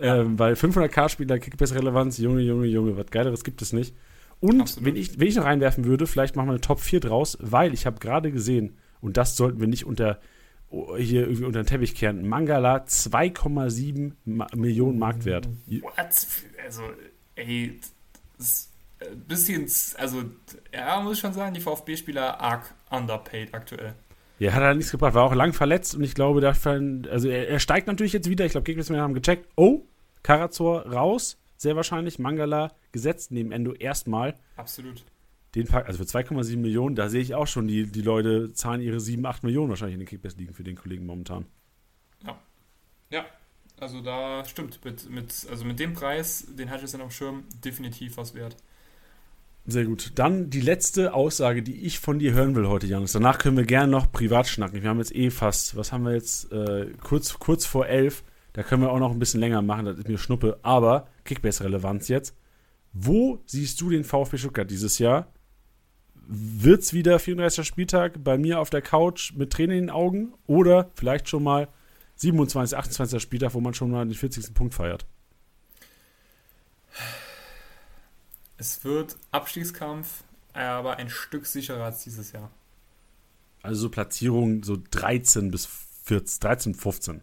Ja. Ähm, weil 500k-Spieler, Kickbase-Relevanz, Junge, Junge, Junge, was Geileres gibt es nicht. Und wenn ich, wenn ich noch reinwerfen würde, vielleicht machen wir eine Top 4 draus, weil ich habe gerade gesehen, und das sollten wir nicht unter oh, hier irgendwie unter den Teppich kehren, Mangala 2,7 Millionen Marktwert. What? Also ey, das bisschen, also, ja, muss ich schon sagen, die VfB-Spieler arg underpaid aktuell. Ja, hat er nichts gebracht, war auch lang verletzt und ich glaube, dafür, also er, er steigt natürlich jetzt wieder. Ich glaube, Gegner haben gecheckt. Oh, Karazor raus, sehr wahrscheinlich. Mangala gesetzt neben Endo erstmal. Absolut. Den Pack, also für 2,7 Millionen, da sehe ich auch schon, die, die Leute zahlen ihre 7, 8 Millionen wahrscheinlich in den Kickbase-Ligen für den Kollegen momentan. Ja. Ja, also da stimmt, mit, mit, also mit dem Preis, den auf dem Schirm, definitiv was wert. Sehr gut. Dann die letzte Aussage, die ich von dir hören will heute, Janis. Danach können wir gerne noch privat schnacken. Wir haben jetzt eh fast, was haben wir jetzt, äh, kurz, kurz vor elf. Da können wir auch noch ein bisschen länger machen, das ist mir Schnuppe. Aber Kickbase-Relevanz jetzt. Wo siehst du den VfB Stuttgart dieses Jahr? Wird es wieder 34. Spieltag bei mir auf der Couch mit Tränen in den Augen? Oder vielleicht schon mal 27, 28. Spieltag, wo man schon mal den 40. Punkt feiert. Es wird Abstiegskampf, aber ein Stück sicherer als dieses Jahr. Also so Platzierungen so 13 bis 14, 13, 15.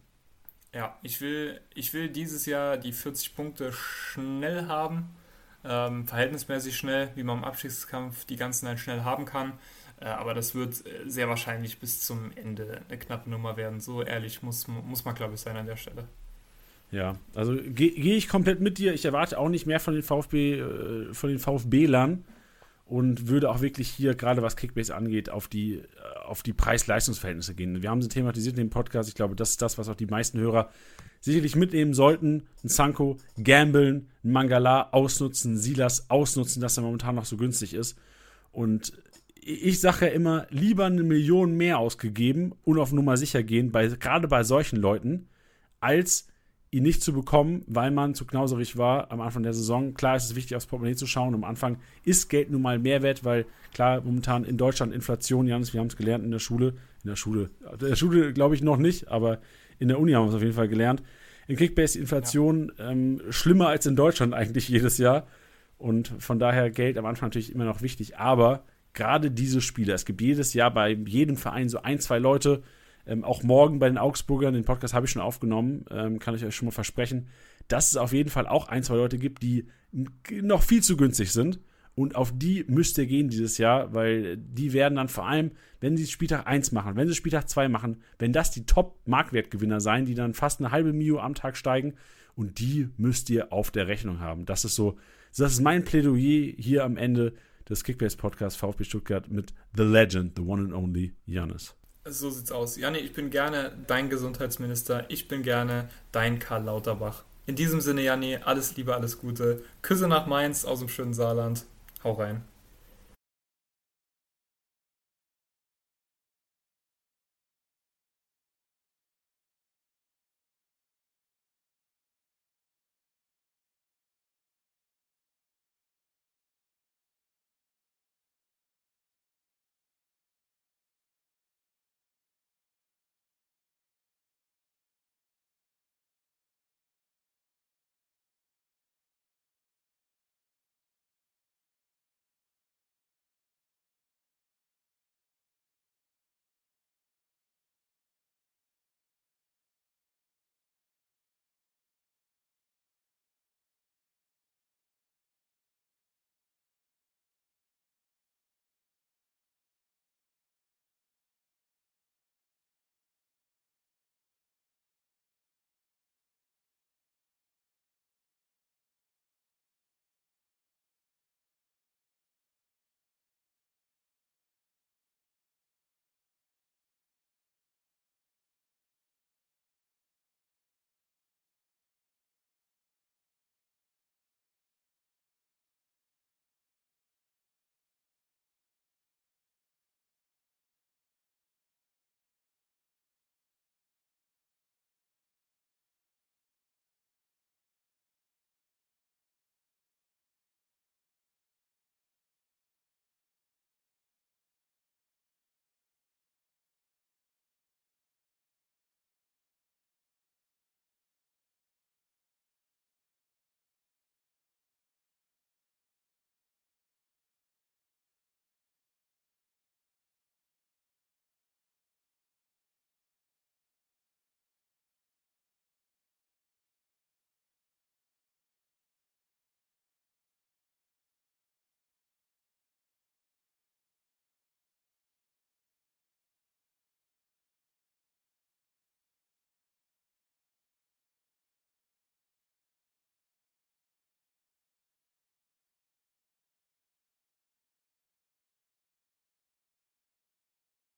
Ja, ich will, ich will dieses Jahr die 40 Punkte schnell haben. Ähm, verhältnismäßig schnell, wie man im Abstiegskampf die ganzen dann schnell haben kann. Äh, aber das wird äh, sehr wahrscheinlich bis zum Ende eine knappe Nummer werden. So ehrlich muss, muss man, glaube ich, sein an der Stelle. Ja, also gehe geh ich komplett mit dir. Ich erwarte auch nicht mehr von den VfB, äh, von den VfB-Lern und würde auch wirklich hier, gerade was Kickbase angeht, auf die, äh, auf die Preis-Leistungsverhältnisse gehen. Wir haben sie thematisiert in dem Podcast. Ich glaube, das ist das, was auch die meisten Hörer sicherlich mitnehmen sollten. Ein Sanko, gambeln, ein Mangala ausnutzen, Silas ausnutzen, dass er momentan noch so günstig ist. Und ich sage ja immer, lieber eine Million mehr ausgegeben und auf Nummer sicher gehen, bei, gerade bei solchen Leuten, als ihn nicht zu bekommen, weil man zu knauserig war am Anfang der Saison. Klar ist es wichtig, aufs Portemonnaie zu schauen. Am Anfang ist Geld nun mal Mehrwert, weil klar, momentan in Deutschland Inflation, Janis, wir haben es gelernt in der Schule. In der Schule, in der Schule glaube ich noch nicht, aber in der Uni haben wir es auf jeden Fall gelernt. In Kickbase Inflation ja. ähm, schlimmer als in Deutschland eigentlich jedes Jahr. Und von daher Geld am Anfang natürlich immer noch wichtig. Aber gerade diese Spieler. Es gibt jedes Jahr bei jedem Verein so ein, zwei Leute, ähm, auch morgen bei den Augsburgern, den Podcast habe ich schon aufgenommen, ähm, kann ich euch schon mal versprechen, dass es auf jeden Fall auch ein, zwei Leute gibt, die noch viel zu günstig sind. Und auf die müsst ihr gehen dieses Jahr, weil die werden dann vor allem, wenn sie Spieltag 1 machen, wenn sie Spieltag 2 machen, wenn das die Top-Marktwertgewinner sein, die dann fast eine halbe Mio am Tag steigen und die müsst ihr auf der Rechnung haben. Das ist so, das ist mein Plädoyer hier am Ende des Kickbase-Podcasts VfB Stuttgart mit The Legend, the one and only Janis. So sieht's aus. Janni, ich bin gerne dein Gesundheitsminister. Ich bin gerne dein Karl Lauterbach. In diesem Sinne, Janni, alles Liebe, alles Gute. Küsse nach Mainz aus dem schönen Saarland. Hau rein.